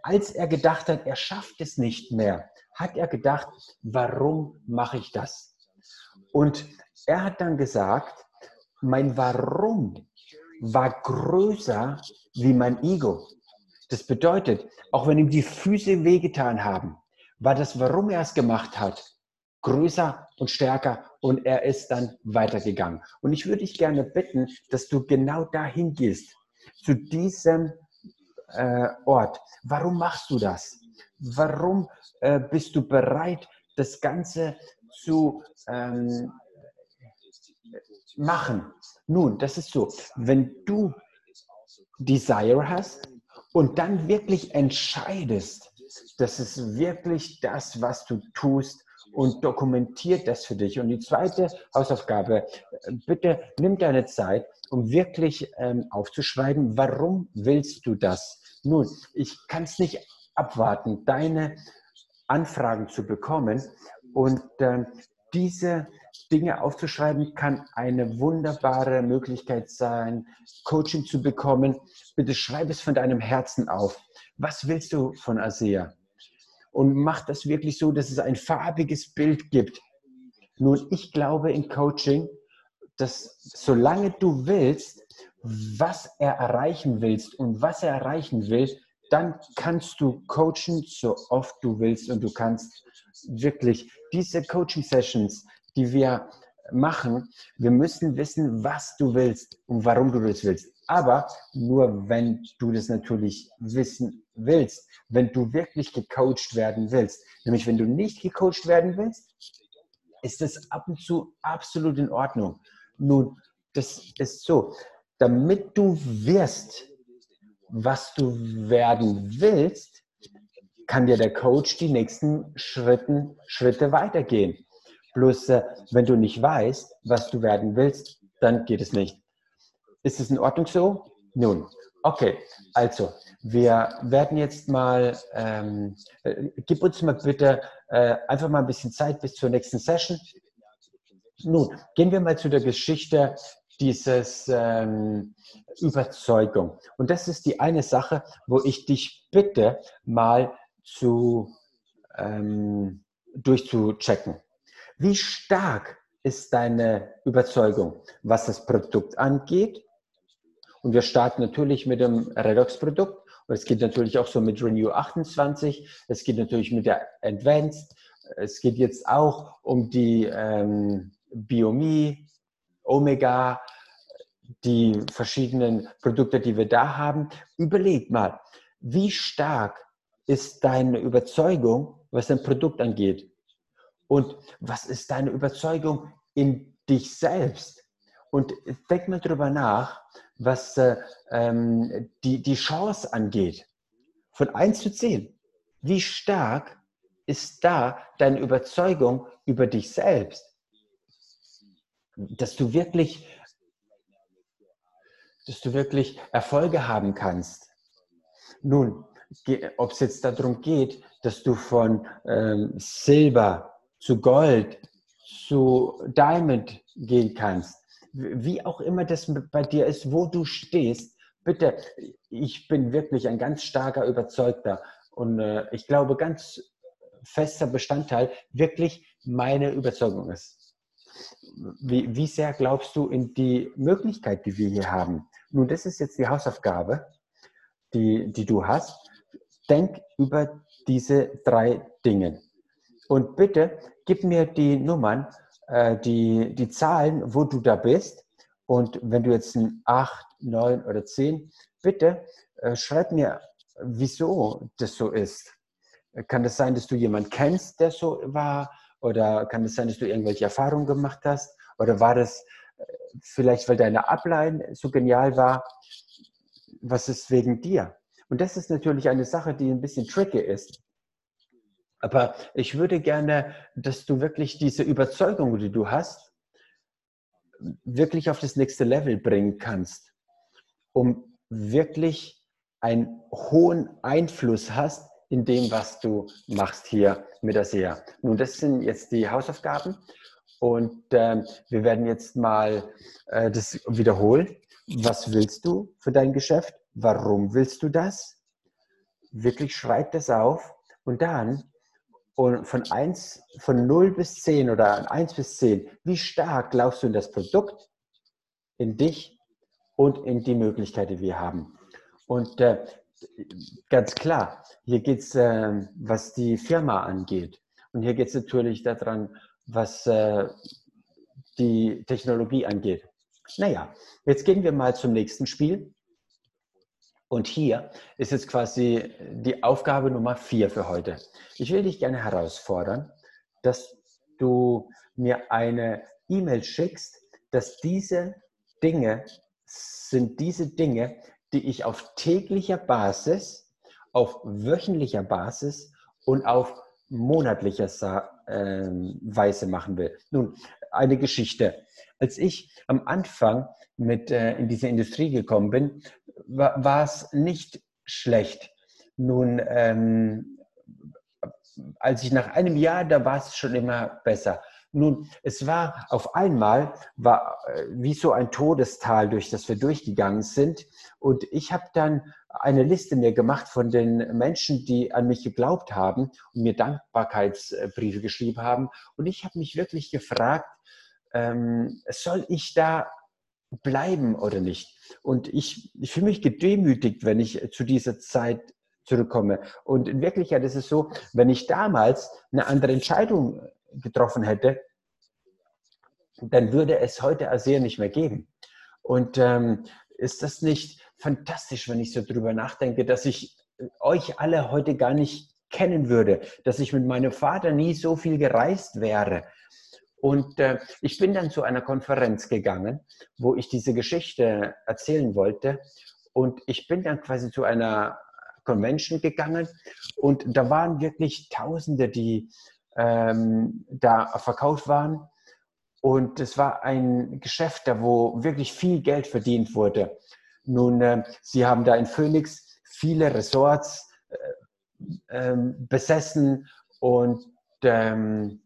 als er gedacht hat, er schafft es nicht mehr, hat er gedacht, warum mache ich das? Und er hat dann gesagt, mein Warum war größer wie mein Ego. Das bedeutet, auch wenn ihm die Füße wehgetan haben, war das, warum er es gemacht hat, größer und stärker und er ist dann weitergegangen. Und ich würde dich gerne bitten, dass du genau dahin gehst, zu diesem äh, Ort. Warum machst du das? Warum äh, bist du bereit, das Ganze zu ähm, machen? Nun, das ist so, wenn du Desire hast und dann wirklich entscheidest, das ist wirklich das, was du tust und dokumentiert das für dich. Und die zweite Hausaufgabe, bitte nimm deine Zeit, um wirklich ähm, aufzuschreiben, warum willst du das? Nun, ich kann es nicht abwarten, deine Anfragen zu bekommen und äh, diese Dinge aufzuschreiben kann eine wunderbare Möglichkeit sein, Coaching zu bekommen. Bitte schreib es von deinem Herzen auf. Was willst du von ASEA? Und mach das wirklich so, dass es ein farbiges Bild gibt. Nun, ich glaube in Coaching, dass solange du willst, was er erreichen willst und was er erreichen will, dann kannst du coachen, so oft du willst und du kannst wirklich diese Coaching-Sessions, die wir machen, wir müssen wissen, was du willst und warum du das willst. Aber nur wenn du das natürlich wissen willst, wenn du wirklich gecoacht werden willst. Nämlich wenn du nicht gecoacht werden willst, ist das ab und zu absolut in Ordnung. Nun, das ist so, damit du wirst, was du werden willst, kann dir der Coach die nächsten Schritten, Schritte weitergehen. Bloß, äh, wenn du nicht weißt, was du werden willst, dann geht es nicht. Ist es in Ordnung so? Nun, okay. Also, wir werden jetzt mal, ähm, äh, gib uns mal bitte äh, einfach mal ein bisschen Zeit bis zur nächsten Session. Nun, gehen wir mal zu der Geschichte dieses ähm, Überzeugung. Und das ist die eine Sache, wo ich dich bitte, mal zu ähm, durchzuchecken. Wie stark ist deine Überzeugung, was das Produkt angeht? Und wir starten natürlich mit dem Redox-Produkt. Es geht natürlich auch so mit Renew 28. Es geht natürlich mit der Advanced. Es geht jetzt auch um die ähm, Biomi, Omega, die verschiedenen Produkte, die wir da haben. Überleg mal, wie stark ist deine Überzeugung, was dein Produkt angeht? Und was ist deine Überzeugung in dich selbst? Und denk mal drüber nach, was äh, ähm, die, die Chance angeht. Von 1 zu 10. wie stark ist da deine Überzeugung über dich selbst? Dass du wirklich, dass du wirklich Erfolge haben kannst. Nun, ob es jetzt darum geht, dass du von ähm, Silber zu Gold zu Diamond gehen kannst, wie auch immer das bei dir ist, wo du stehst, bitte, ich bin wirklich ein ganz starker Überzeugter und äh, ich glaube, ganz fester Bestandteil wirklich meine Überzeugung ist. Wie, wie sehr glaubst du in die Möglichkeit, die wir hier haben? Nun, das ist jetzt die Hausaufgabe, die, die du hast. Denk über diese drei Dinge. Und bitte gib mir die Nummern, äh, die, die Zahlen, wo du da bist. Und wenn du jetzt ein 8, 9 oder 10, bitte äh, schreib mir, wieso das so ist. Kann das sein, dass du jemanden kennst, der so war? Oder kann es das sein, dass du irgendwelche Erfahrungen gemacht hast? Oder war das äh, vielleicht, weil deine Ablein so genial war? Was ist wegen dir? Und das ist natürlich eine Sache, die ein bisschen tricky ist. Aber ich würde gerne, dass du wirklich diese Überzeugung, die du hast, wirklich auf das nächste Level bringen kannst, um wirklich einen hohen Einfluss hast in dem, was du machst hier mit der SEA. Nun, das sind jetzt die Hausaufgaben und äh, wir werden jetzt mal äh, das wiederholen. Was willst du für dein Geschäft? Warum willst du das? Wirklich schreib das auf und dann und von 1, von 0 bis 10 oder 1 bis 10, wie stark glaubst du in das Produkt, in dich und in die Möglichkeiten, die wir haben? Und äh, ganz klar, hier geht es, äh, was die Firma angeht. Und hier geht es natürlich daran, was äh, die Technologie angeht. Naja, jetzt gehen wir mal zum nächsten Spiel. Und hier ist jetzt quasi die Aufgabe Nummer vier für heute. Ich will dich gerne herausfordern, dass du mir eine E-Mail schickst, dass diese Dinge sind diese Dinge, die ich auf täglicher Basis, auf wöchentlicher Basis und auf monatlicher ähm, Weise machen will. Nun, eine Geschichte. Als ich am Anfang mit äh, in diese Industrie gekommen bin, war, es nicht schlecht. Nun, ähm, als ich nach einem Jahr, da war es schon immer besser. Nun, es war auf einmal, war äh, wie so ein Todestal, durch das wir durchgegangen sind. Und ich habe dann eine Liste mir gemacht von den Menschen, die an mich geglaubt haben und mir Dankbarkeitsbriefe geschrieben haben. Und ich habe mich wirklich gefragt, ähm, soll ich da bleiben oder nicht? Und ich, ich fühle mich gedemütigt, wenn ich zu dieser Zeit zurückkomme. Und in Wirklichkeit ist es so, wenn ich damals eine andere Entscheidung getroffen hätte, dann würde es heute ASEA nicht mehr geben. Und ähm, ist das nicht fantastisch, wenn ich so drüber nachdenke, dass ich euch alle heute gar nicht kennen würde, dass ich mit meinem Vater nie so viel gereist wäre. Und äh, ich bin dann zu einer Konferenz gegangen, wo ich diese Geschichte erzählen wollte. Und ich bin dann quasi zu einer Convention gegangen und da waren wirklich Tausende, die ähm, da verkauft waren. Und es war ein Geschäft, da wo wirklich viel Geld verdient wurde. Nun, äh, sie haben da in Phoenix viele Resorts äh, äh, besessen und, ähm,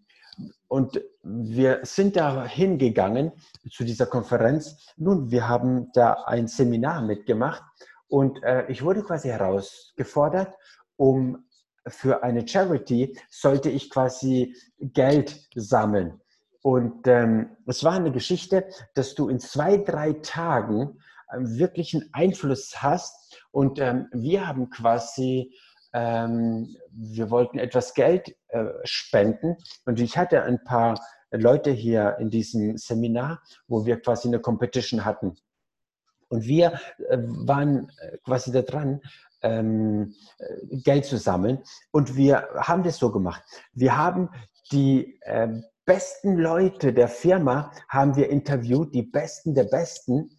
und wir sind da hingegangen zu dieser Konferenz. Nun, wir haben da ein Seminar mitgemacht und äh, ich wurde quasi herausgefordert, um für eine Charity sollte ich quasi Geld sammeln. Und ähm, es war eine Geschichte, dass du in zwei, drei Tagen äh, wirklichen Einfluss hast. Und ähm, wir haben quasi, ähm, wir wollten etwas Geld äh, spenden. Und ich hatte ein paar Leute hier in diesem Seminar, wo wir quasi eine Competition hatten. Und wir äh, waren äh, quasi da dran, ähm, äh, Geld zu sammeln. Und wir haben das so gemacht. Wir haben die äh, besten Leute der Firma haben wir interviewt, die besten der besten.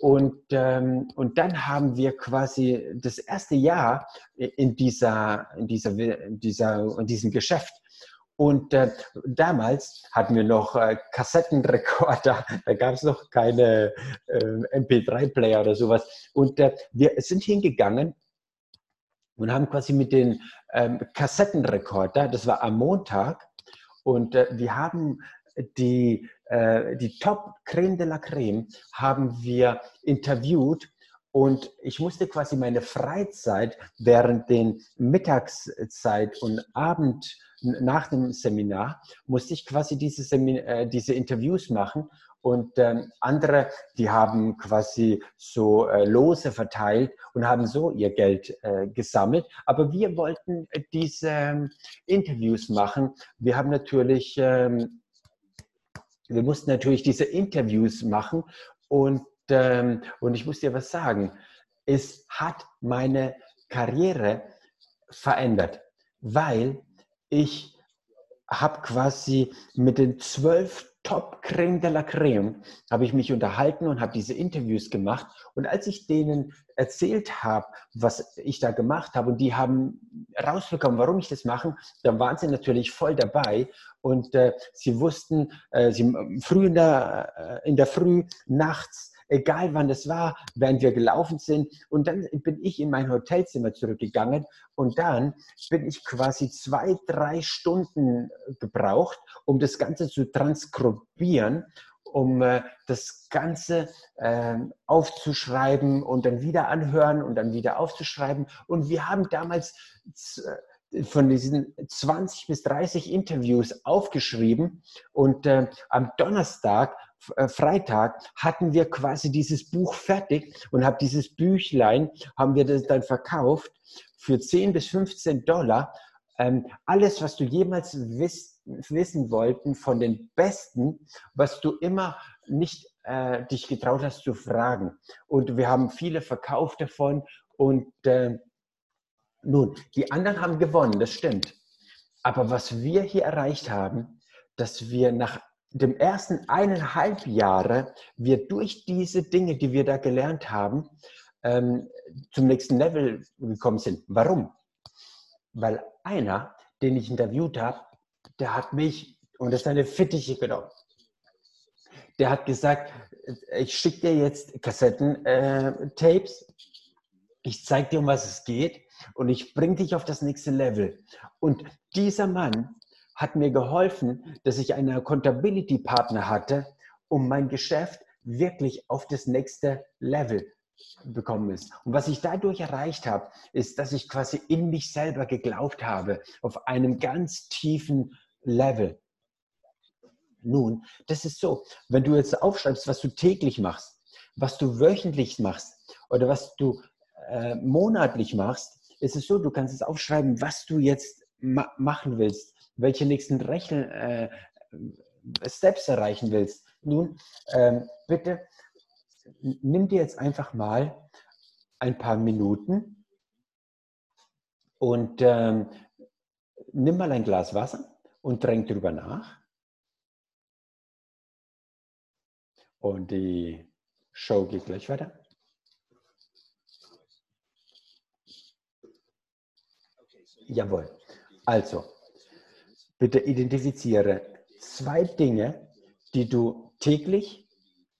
Und, ähm, und dann haben wir quasi das erste Jahr in, dieser, in, dieser, in, dieser, in diesem Geschäft. Und äh, damals hatten wir noch äh, Kassettenrekorder, da gab es noch keine äh, MP3-Player oder sowas. Und äh, wir sind hingegangen und haben quasi mit den ähm, Kassettenrekorder, das war am Montag, und äh, wir haben die, äh, die Top Creme de la Creme haben wir interviewt und ich musste quasi meine Freizeit während den Mittagszeit und Abend nach dem Seminar, musste ich quasi diese, Semin äh, diese Interviews machen und ähm, andere, die haben quasi so äh, Lose verteilt und haben so ihr Geld äh, gesammelt. Aber wir wollten diese ähm, Interviews machen. Wir haben natürlich, ähm, wir mussten natürlich diese Interviews machen und, ähm, und ich muss dir was sagen. Es hat meine Karriere verändert, weil ich habe quasi mit den zwölf Top Creme de la Creme habe ich mich unterhalten und habe diese Interviews gemacht. Und als ich denen erzählt habe, was ich da gemacht habe, und die haben rausbekommen, warum ich das mache, dann waren sie natürlich voll dabei. Und äh, sie wussten, äh, sie, früh in der, äh, in der Früh, nachts, egal wann das war, während wir gelaufen sind. Und dann bin ich in mein Hotelzimmer zurückgegangen und dann bin ich quasi zwei, drei Stunden gebraucht, um das Ganze zu transkribieren um äh, das Ganze äh, aufzuschreiben und dann wieder anhören und dann wieder aufzuschreiben. Und wir haben damals von diesen 20 bis 30 Interviews aufgeschrieben und äh, am Donnerstag äh, Freitag hatten wir quasi dieses Buch fertig und habe dieses Büchlein, haben wir das dann verkauft für 10 bis 15 Dollar. Ähm, alles, was du jemals wiss, wissen wollten von den Besten, was du immer nicht äh, dich getraut hast zu fragen. Und wir haben viele verkauft davon und äh, nun, die anderen haben gewonnen, das stimmt. Aber was wir hier erreicht haben, dass wir nach dem ersten eineinhalb Jahre wir durch diese Dinge, die wir da gelernt haben, ähm, zum nächsten Level gekommen sind. Warum? Weil einer, den ich interviewt habe, der hat mich, und das ist eine Fittiche genommen, der hat gesagt, ich schicke dir jetzt Kassetten-Tapes, äh, ich zeige dir, um was es geht und ich bringe dich auf das nächste Level. Und dieser Mann hat mir geholfen, dass ich einen Accountability-Partner hatte, um mein Geschäft wirklich auf das nächste Level bekommen ist. Und was ich dadurch erreicht habe, ist, dass ich quasi in mich selber geglaubt habe, auf einem ganz tiefen Level. Nun, das ist so, wenn du jetzt aufschreibst, was du täglich machst, was du wöchentlich machst oder was du äh, monatlich machst, ist es so, du kannst es aufschreiben, was du jetzt ma machen willst welche nächsten Rechnen, äh, Steps erreichen willst. Nun, ähm, bitte nimm dir jetzt einfach mal ein paar Minuten und ähm, nimm mal ein Glas Wasser und trink drüber nach. Und die Show geht gleich weiter. Jawohl. Also, Bitte identifiziere zwei Dinge, die du täglich,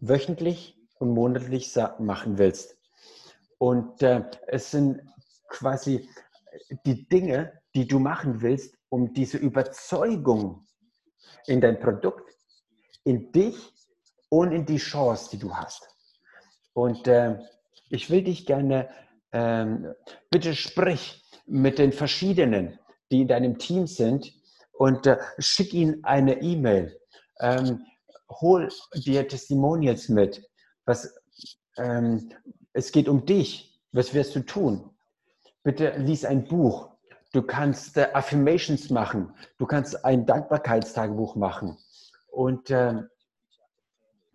wöchentlich und monatlich machen willst. Und äh, es sind quasi die Dinge, die du machen willst, um diese Überzeugung in dein Produkt, in dich und in die Chance, die du hast. Und äh, ich will dich gerne, ähm, bitte sprich mit den verschiedenen, die in deinem Team sind, und äh, schick ihnen eine E-Mail. Ähm, hol dir Testimonials mit. Was, ähm, es geht um dich. Was wirst du tun? Bitte lies ein Buch. Du kannst äh, Affirmations machen. Du kannst ein Dankbarkeitstagebuch machen. Und äh,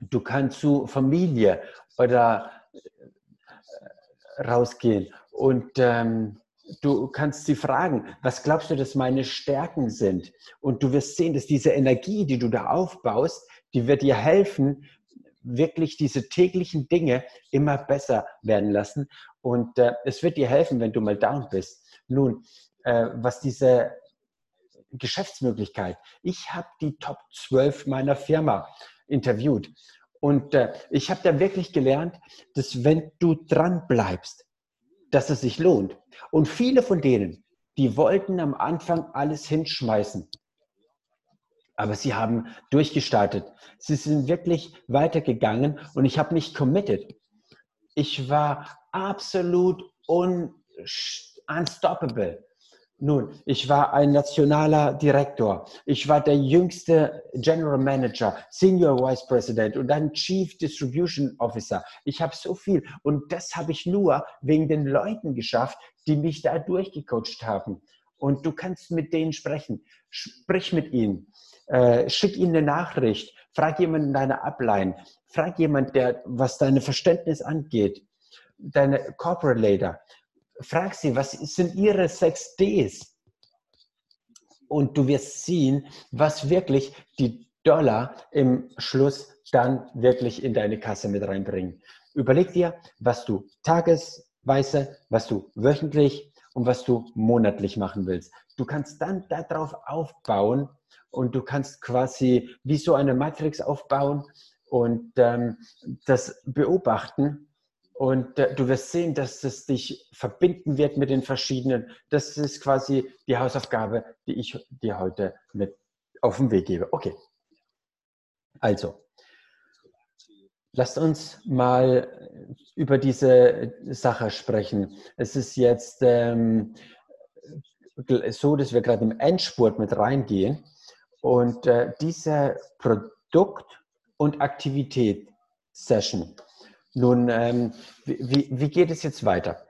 du kannst zu Familie oder äh, rausgehen und ähm, du kannst sie fragen, was glaubst du, dass meine Stärken sind? Und du wirst sehen, dass diese Energie, die du da aufbaust, die wird dir helfen, wirklich diese täglichen Dinge immer besser werden lassen. Und äh, es wird dir helfen, wenn du mal down bist. Nun, äh, was diese Geschäftsmöglichkeit, ich habe die Top 12 meiner Firma interviewt. Und äh, ich habe da wirklich gelernt, dass wenn du dran bleibst, dass es sich lohnt. Und viele von denen, die wollten am Anfang alles hinschmeißen. Aber sie haben durchgestartet. Sie sind wirklich weitergegangen und ich habe mich committed. Ich war absolut un unstoppable. Nun, ich war ein nationaler Direktor. Ich war der jüngste General Manager, Senior Vice President und dann Chief Distribution Officer. Ich habe so viel und das habe ich nur wegen den Leuten geschafft, die mich da durchgecoacht haben. Und du kannst mit denen sprechen. Sprich mit ihnen. Äh, schick ihnen eine Nachricht. Frag jemanden deine Ablein. Frag jemanden, der, was deine Verständnis angeht. Deine Corporate Leader frag sie, was sind ihre sechs Ds? Und du wirst sehen, was wirklich die Dollar im Schluss dann wirklich in deine Kasse mit reinbringen. Überleg dir, was du tagesweise, was du wöchentlich und was du monatlich machen willst. Du kannst dann darauf aufbauen und du kannst quasi wie so eine Matrix aufbauen und ähm, das beobachten und äh, du wirst sehen, dass es dich verbinden wird mit den verschiedenen. Das ist quasi die Hausaufgabe, die ich dir heute mit auf den Weg gebe. Okay. Also, lasst uns mal über diese Sache sprechen. Es ist jetzt ähm, so, dass wir gerade im Endspurt mit reingehen. Und äh, diese Produkt- und Aktivität-Session nun, ähm, wie, wie geht es jetzt weiter?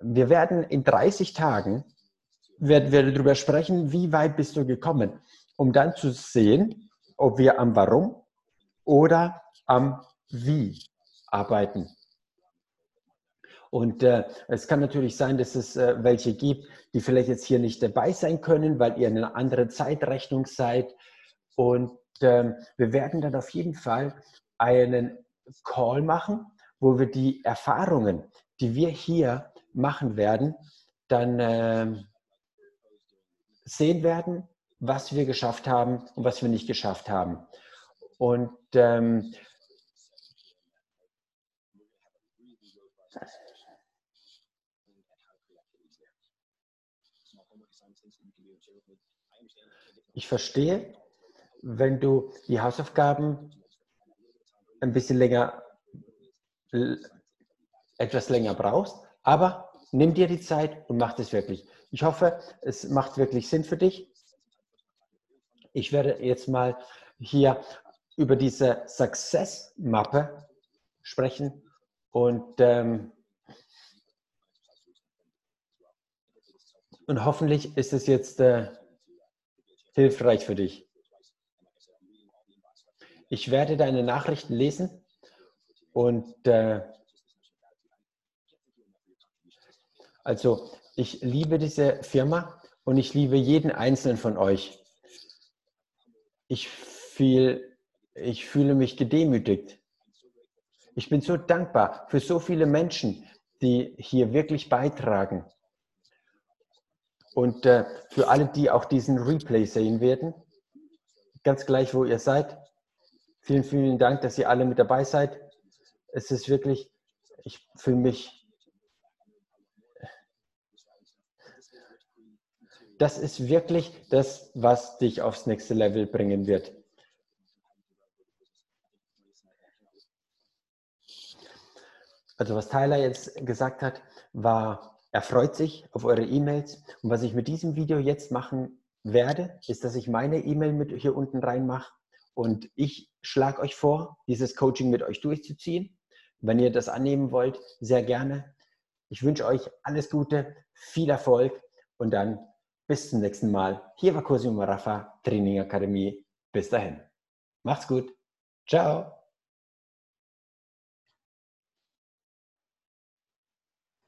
Wir werden in 30 Tagen werden wir darüber sprechen, wie weit bist du gekommen, um dann zu sehen, ob wir am Warum oder am Wie arbeiten. Und äh, es kann natürlich sein, dass es äh, welche gibt, die vielleicht jetzt hier nicht dabei sein können, weil ihr in einer anderen Zeitrechnung seid. Und äh, wir werden dann auf jeden Fall einen Call machen, wo wir die Erfahrungen, die wir hier machen werden, dann äh, sehen werden, was wir geschafft haben und was wir nicht geschafft haben. Und ähm, ich verstehe, wenn du die Hausaufgaben ein bisschen länger etwas länger brauchst, aber nimm dir die Zeit und mach das wirklich. Ich hoffe, es macht wirklich Sinn für dich. Ich werde jetzt mal hier über diese Success-Mappe sprechen und, ähm, und hoffentlich ist es jetzt äh, hilfreich für dich. Ich werde deine Nachrichten lesen und äh, also ich liebe diese Firma und ich liebe jeden einzelnen von euch. Ich, fühl, ich fühle mich gedemütigt. Ich bin so dankbar für so viele Menschen, die hier wirklich beitragen. Und äh, für alle, die auch diesen Replay sehen werden, ganz gleich, wo ihr seid, vielen, vielen Dank, dass ihr alle mit dabei seid es ist wirklich, ich fühle mich, das ist wirklich das, was dich aufs nächste Level bringen wird. Also was Tyler jetzt gesagt hat, war, er freut sich auf eure E-Mails. Und was ich mit diesem Video jetzt machen werde, ist, dass ich meine E-Mail mit hier unten reinmache und ich schlage euch vor, dieses Coaching mit euch durchzuziehen. Wenn ihr das annehmen wollt, sehr gerne. Ich wünsche euch alles Gute, viel Erfolg und dann bis zum nächsten Mal. Hier war Cosimo Rafa, Training Akademie. Bis dahin. Macht's gut. Ciao.